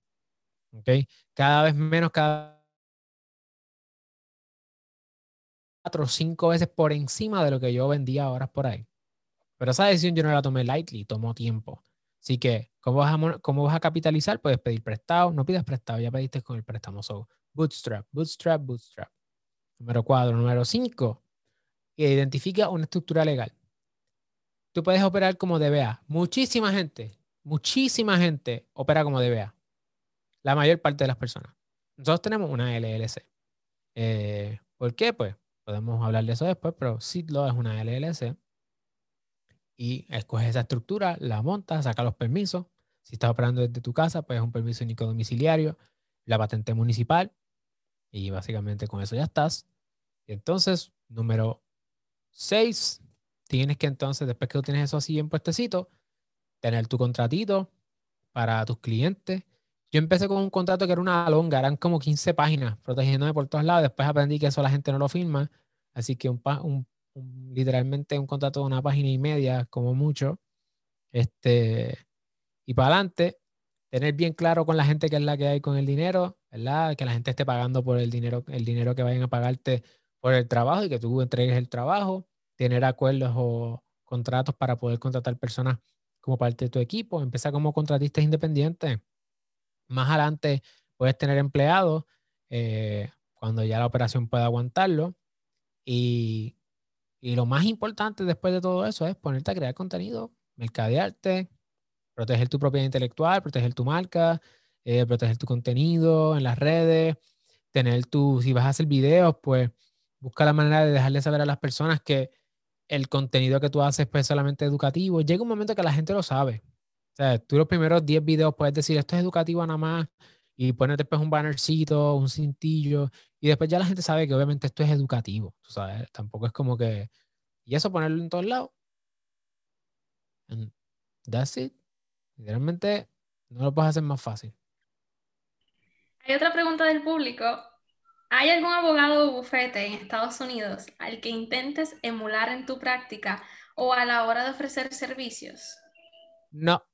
¿Ok? Cada vez menos, cada cuatro o cinco veces por encima de lo que yo vendía horas por ahí. Pero esa decisión yo no la tomé lightly, tomó tiempo. Así que, ¿cómo vas a, cómo vas a capitalizar? Puedes pedir prestado, no pidas prestado, ya pediste con el préstamo. So, Bootstrap, bootstrap, bootstrap. Número cuatro. Número cinco, identifica una estructura legal. Tú puedes operar como DBA. Muchísima gente, muchísima gente opera como DBA. La mayor parte de las personas. Nosotros tenemos una LLC. Eh, ¿Por qué? Pues podemos hablar de eso después, pero Sidlo es una LLC. Y escoges esa estructura, la montas, saca los permisos. Si estás operando desde tu casa, pues es un permiso único domiciliario, la patente municipal, y básicamente con eso ya estás. Y entonces, número 6, tienes que entonces, después que tú tienes eso así bien puestecito, tener tu contratito para tus clientes. Yo empecé con un contrato que era una longa, eran como 15 páginas protegiéndome por todos lados. Después aprendí que eso la gente no lo firma. Así que un, un, literalmente un contrato de una página y media, como mucho. Este, y para adelante, tener bien claro con la gente que es la que hay con el dinero, ¿verdad? Que la gente esté pagando por el dinero, el dinero que vayan a pagarte por el trabajo y que tú entregues el trabajo, tener acuerdos o contratos para poder contratar personas como parte de tu equipo, empezar como contratistas independientes. Más adelante puedes tener empleados eh, cuando ya la operación pueda aguantarlo. Y, y lo más importante después de todo eso es ponerte a crear contenido, mercadearte, proteger tu propiedad intelectual, proteger tu marca, eh, proteger tu contenido en las redes, tener tu, si vas a hacer videos, pues busca la manera de dejarle saber a las personas que el contenido que tú haces pues, es solamente educativo. Llega un momento que la gente lo sabe. O sea, tú los primeros 10 videos puedes decir, esto es educativo nada más, y pones después un bannercito, un cintillo, y después ya la gente sabe que obviamente esto es educativo, tú sabes, tampoco es como que, y eso ponerlo en todos lados. And that's it. Literalmente no lo puedes hacer más fácil. Hay otra pregunta del público. ¿Hay algún abogado o bufete en Estados Unidos al que intentes emular en tu práctica o a la hora de ofrecer servicios? No.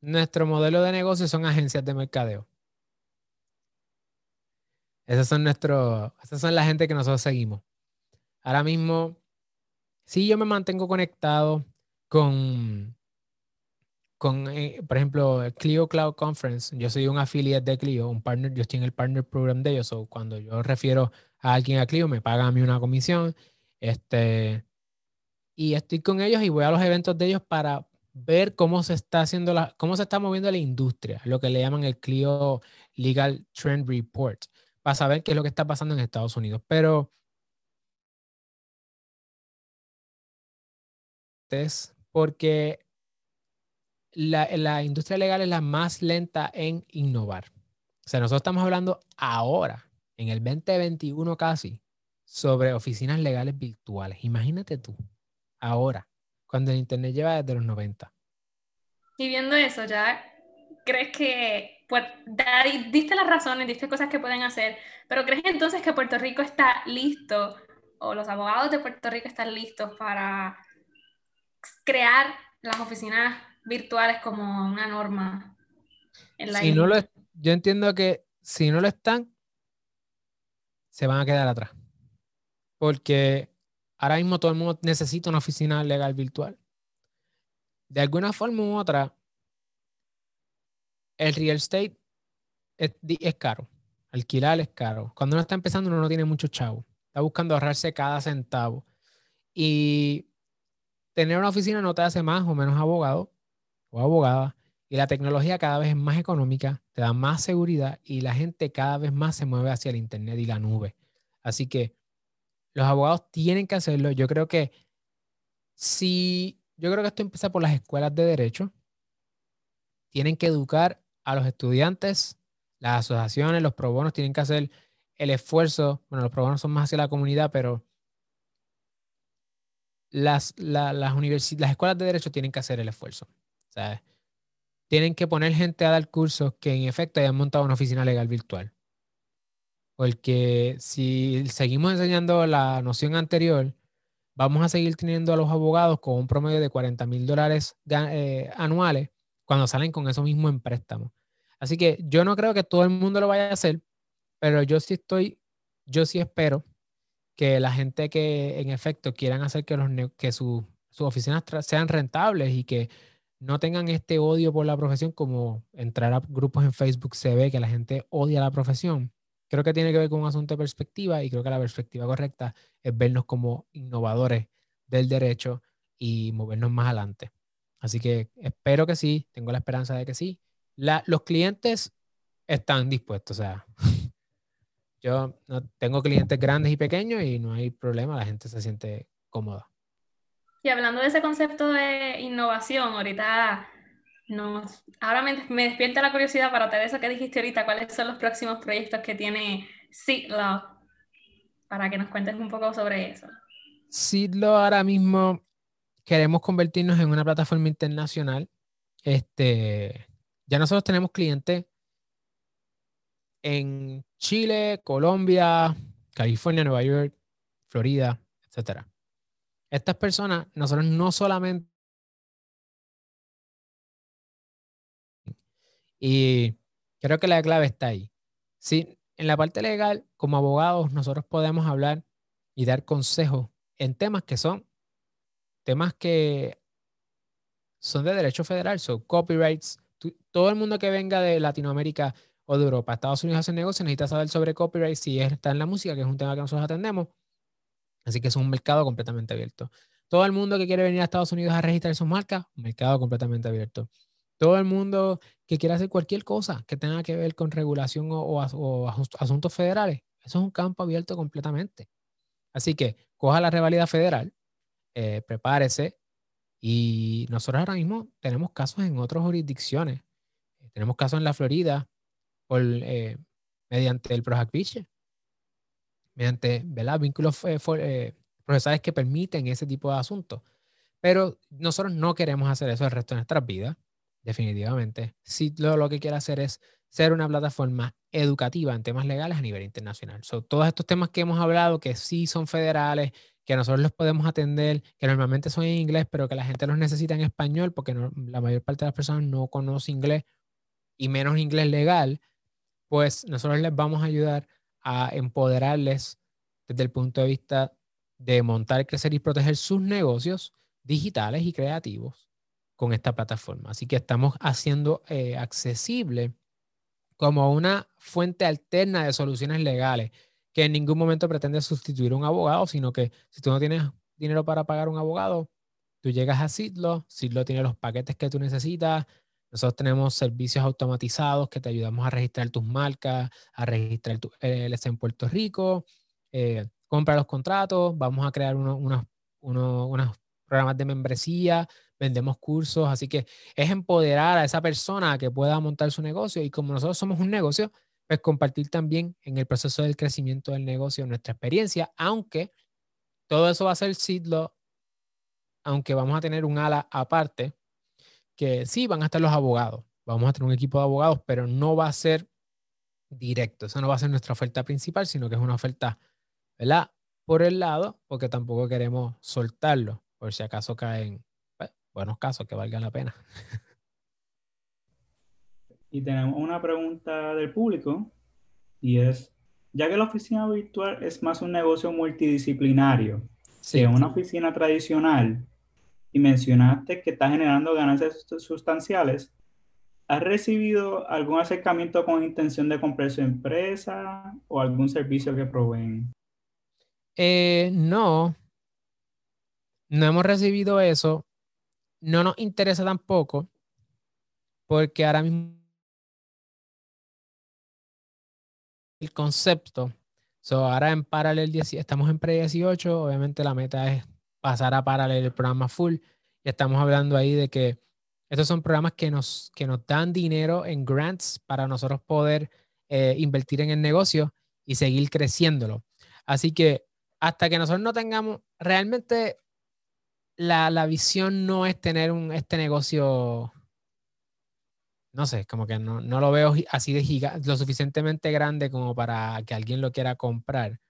Nuestro modelo de negocio son agencias de mercadeo. Esas son nuestros, esas son la gente que nosotros seguimos. Ahora mismo, sí, yo me mantengo conectado con con, eh, por ejemplo, Clio Cloud Conference, yo soy un affiliate de Clio, un partner, yo estoy en el partner program de ellos, o cuando yo refiero a alguien a Clio, me paga a mí una comisión, este, y estoy con ellos y voy a los eventos de ellos para ver cómo se está haciendo la, cómo se está moviendo la industria, lo que le llaman el Clio Legal Trend Report, para saber qué es lo que está pasando en Estados Unidos. Pero es porque la, la industria legal es la más lenta en innovar. O sea, nosotros estamos hablando ahora, en el 2021 casi, sobre oficinas legales virtuales. Imagínate tú, ahora, cuando el Internet lleva desde los 90. Y viendo eso, ya crees que, pues, diste las razones, diste cosas que pueden hacer, pero crees entonces que Puerto Rico está listo, o los abogados de Puerto Rico están listos para crear las oficinas virtuales como una norma en la si no lo, Yo entiendo que si no lo están, se van a quedar atrás. Porque ahora mismo todo el mundo necesita una oficina legal virtual. De alguna forma u otra, el real estate es, caro. Alquilar es caro. Cuando uno está empezando, uno no tiene mucho chavo. Está buscando ahorrarse cada centavo. Y tener una oficina no te hace más o menos abogado o abogada. Y la tecnología cada vez es más económica, te da más seguridad y la gente cada vez más se mueve hacia el Internet y la nube. Así que los abogados tienen que hacerlo. Yo creo que si, yo creo que esto empieza por las escuelas de derecho. Tienen que educar a los estudiantes, las asociaciones, los probonos tienen que hacer el esfuerzo. Bueno, los probonos son más hacia la comunidad, pero las, las, las escuelas de derecho tienen que hacer el esfuerzo. Tienen que poner gente a dar cursos que en efecto hayan montado una oficina legal virtual. Porque si seguimos enseñando la noción anterior, vamos a seguir teniendo a los abogados con un promedio de 40 mil dólares eh, anuales cuando salen con eso mismo en préstamo. Así que yo no creo que todo el mundo lo vaya a hacer, pero yo sí estoy, yo sí espero que la gente que en efecto quieran hacer que, los, que sus oficinas sean rentables y que no tengan este odio por la profesión como entrar a grupos en Facebook se ve que la gente odia la profesión. Creo que tiene que ver con un asunto de perspectiva y creo que la perspectiva correcta es vernos como innovadores del derecho y movernos más adelante. Así que espero que sí, tengo la esperanza de que sí. los clientes están dispuestos, o sea, [LAUGHS] Yo tengo clientes grandes y pequeños y no hay problema, la gente se siente cómoda. Y hablando de ese concepto de innovación, ahorita nos, ahora me, despierta la curiosidad para tener eso que dijiste ahorita, cuáles son los próximos proyectos que tiene Seedlaw, para que nos cuentes un poco sobre eso. Seedlaw ahora mismo queremos convertirnos en una plataforma internacional. Este, ya nosotros tenemos clientes en Chile, Colombia, California, Nueva York, Florida, etc. Estas personas, nosotros no solamente... Y creo que la clave está ahí. Sí, en la parte legal, como abogados, nosotros podemos hablar y dar consejos en temas que son temas que son de derecho federal, son copyrights. Todo el mundo que venga de Latinoamérica o de Europa Estados Unidos hacen negocio, necesita saber sobre copyright si está en la música, que es un tema que nosotros atendemos. Así que es un mercado completamente abierto. Todo el mundo que quiere venir a Estados Unidos a registrar sus marcas, un mercado completamente abierto. Todo el mundo que quiera hacer cualquier cosa que tenga que ver con regulación o, asuntos federales, eso es un campo abierto completamente. Así que coja la rivalidad federal, eh, prepárese y nosotros ahora mismo tenemos casos en otras jurisdicciones. Tenemos casos en la Florida, por, eh, mediante el Projac mediante vínculos eh, eh, procesales que permiten ese tipo de asuntos. Pero nosotros no queremos hacer eso el resto de nuestras vidas, definitivamente. Si lo, que quiere hacer es ser una plataforma educativa en temas legales a nivel internacional. So, todos estos temas que hemos hablado, que sí son federales, que nosotros los podemos atender, que normalmente son en inglés, pero que la gente los necesita en español, porque la mayor parte de las personas no conoce inglés y menos inglés legal, pues nosotros les vamos a ayudar a empoderarles desde el punto de vista de montar, crecer y proteger sus negocios digitales y creativos con esta plataforma. Así que estamos haciendo eh, accesible como una fuente alterna de soluciones legales que en ningún momento pretende sustituir a un abogado, sino que si tú no tienes dinero para pagar un abogado, tú llegas a Sidlo, Sidlo tiene los paquetes que tú necesitas, nosotros tenemos servicios automatizados que te ayudamos a registrar tus marcas, a registrar tu LLC en Puerto Rico, eh, compra los contratos, vamos a crear unos, unos programas de membresía, vendemos cursos, así que es empoderar a esa persona a que pueda montar su negocio y como nosotros somos un negocio, pues compartir también en el proceso del crecimiento del negocio nuestra experiencia, aunque todo eso va a ser Sidlo, aunque vamos a tener un ala aparte, que sí van a estar los abogados, vamos a tener un equipo de abogados, pero no va a ser directo, eso no va a ser nuestra oferta principal, sino que es una oferta, ¿verdad? Por el lado, porque tampoco queremos soltarlo, por si acaso caen pues, buenos casos que valgan la pena. [LAUGHS] Y tenemos una pregunta del público y es, ya que la oficina virtual es más un negocio multidisciplinario que una oficina tradicional, y mencionaste que está generando ganancias sustanciales, ¿has recibido algún acercamiento con intención de comprar su empresa o algún servicio que proveen? Eh, no, no hemos recibido eso. No nos interesa tampoco porque ahora mismo el concepto. So, ahora en Paralel estamos en pre-18, obviamente la meta es pasar a Paralel el programa full. Y estamos hablando ahí de que estos son programas que nos, que nos dan dinero en grants para nosotros poder eh, invertir en el negocio y seguir creciéndolo. Así que hasta que nosotros no tengamos, realmente la, la visión no es tener un, este negocio no sé, como que no, lo veo así de gigante, lo suficientemente grande como para que alguien lo quiera comprar.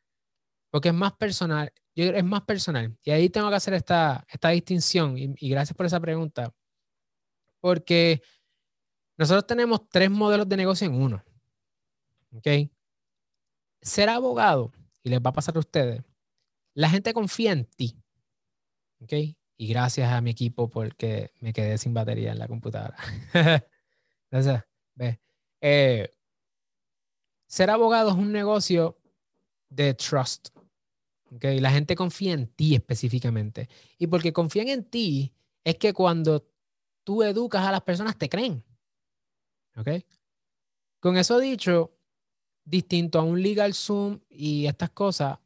Porque es más personal, yo es más personal. Y ahí tengo que hacer esta, esta distinción, y, gracias por esa pregunta, porque nosotros tenemos tres modelos de negocio en uno. ¿Ok? Ser abogado, y les va a pasar a ustedes, la gente confía en ti. ¿Ok? Y gracias a mi equipo porque me quedé sin batería en la computadora. [LAUGHS] Entonces, ve. Eh, ser abogado es un negocio de trust. ¿okay? La gente confía en ti específicamente. Y porque confían en ti, es que cuando tú educas a las personas, te creen. ¿Ok? Con eso dicho, distinto a un legal Zoom y estas cosas,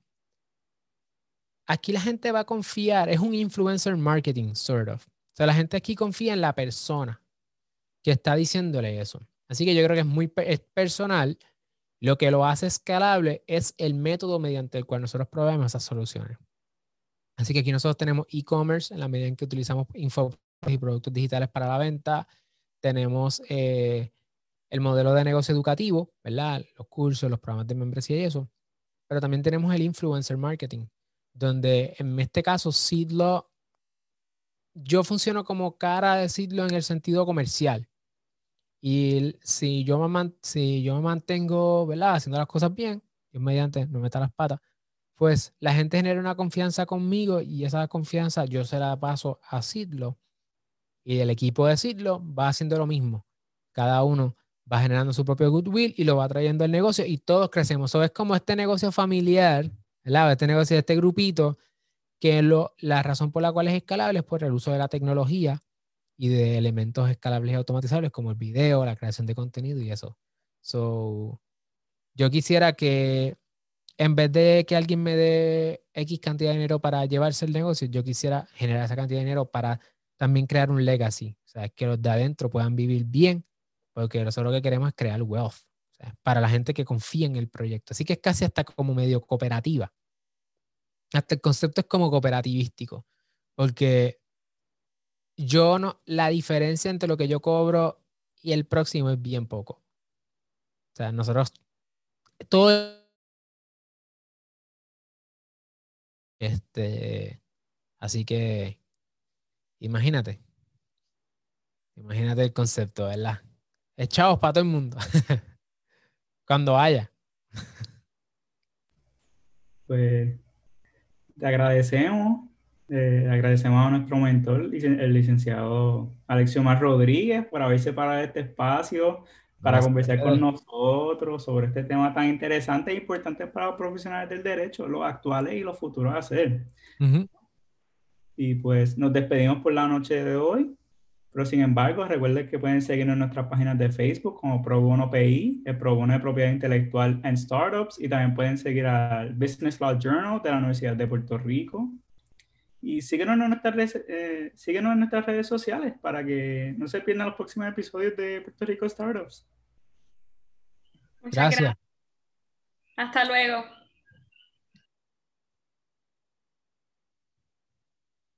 aquí la gente va a confiar, es un influencer marketing, sort of. O sea, la gente aquí confía en la persona que está diciéndole eso. Así que yo creo que es muy personal. Lo que lo hace escalable es el método mediante el cual nosotros proveemos esas soluciones. Así que aquí nosotros tenemos e-commerce en la medida en que utilizamos info y productos digitales para la venta. Tenemos eh, el modelo de negocio educativo, ¿verdad? Los cursos, los programas de membresía y eso. Pero también tenemos el influencer marketing, donde en este caso Seedlaw, yo funciono como cara de Seedlaw en el sentido comercial. Y si yo me, mantengo, ¿verdad? Haciendo las cosas bien, yo mediante no meta las patas, pues la gente genera una confianza conmigo y esa confianza yo se la paso a Sidlo. Y el equipo de Sidlo va haciendo lo mismo. Cada uno va generando su propio goodwill y lo va trayendo al negocio y todos crecemos. Eso es como este negocio familiar, ¿verdad? Este negocio este grupito, que lo, la razón por la cual es escalable es por el uso de la tecnología y de elementos escalables y automatizables como el video, la creación de contenido y eso. So, yo quisiera que en vez de que alguien me dé X cantidad de dinero para llevarse el negocio, yo quisiera generar esa cantidad de dinero para también crear un legacy. O sea, que los de adentro puedan vivir bien, porque nosotros lo que queremos es crear wealth. Para la gente que confía en el proyecto. Así que es casi hasta como medio cooperativa. Hasta el concepto es como cooperativístico, porque yo no, la diferencia entre lo que yo cobro y el próximo es bien poco. O sea, nosotros, todo, este, así que, imagínate, imagínate el concepto, ¿verdad? Echados para todo el mundo, [LAUGHS] cuando haya. Pues te agradecemos eh, agradecemos a nuestro mentor, el licenciado Alexio Mar Rodríguez, por haberse parado este espacio para conversar con nosotros sobre este tema tan interesante e importante para los profesionales del derecho, los actuales y los futuros a hacer. Y pues nos despedimos por la noche de hoy. Pero sin embargo, recuerden que pueden seguirnos en nuestras páginas de Facebook como ProBono PI, el ProBono de Propiedad Intelectual en Startups, y también pueden seguir al Business Law Journal de la Universidad de Puerto Rico. Y síguenos en nuestras redes, eh, síguenos en nuestras redes sociales para que no se pierdan los próximos episodios de Puerto Rico Startups. Muchas gracias. Hasta luego.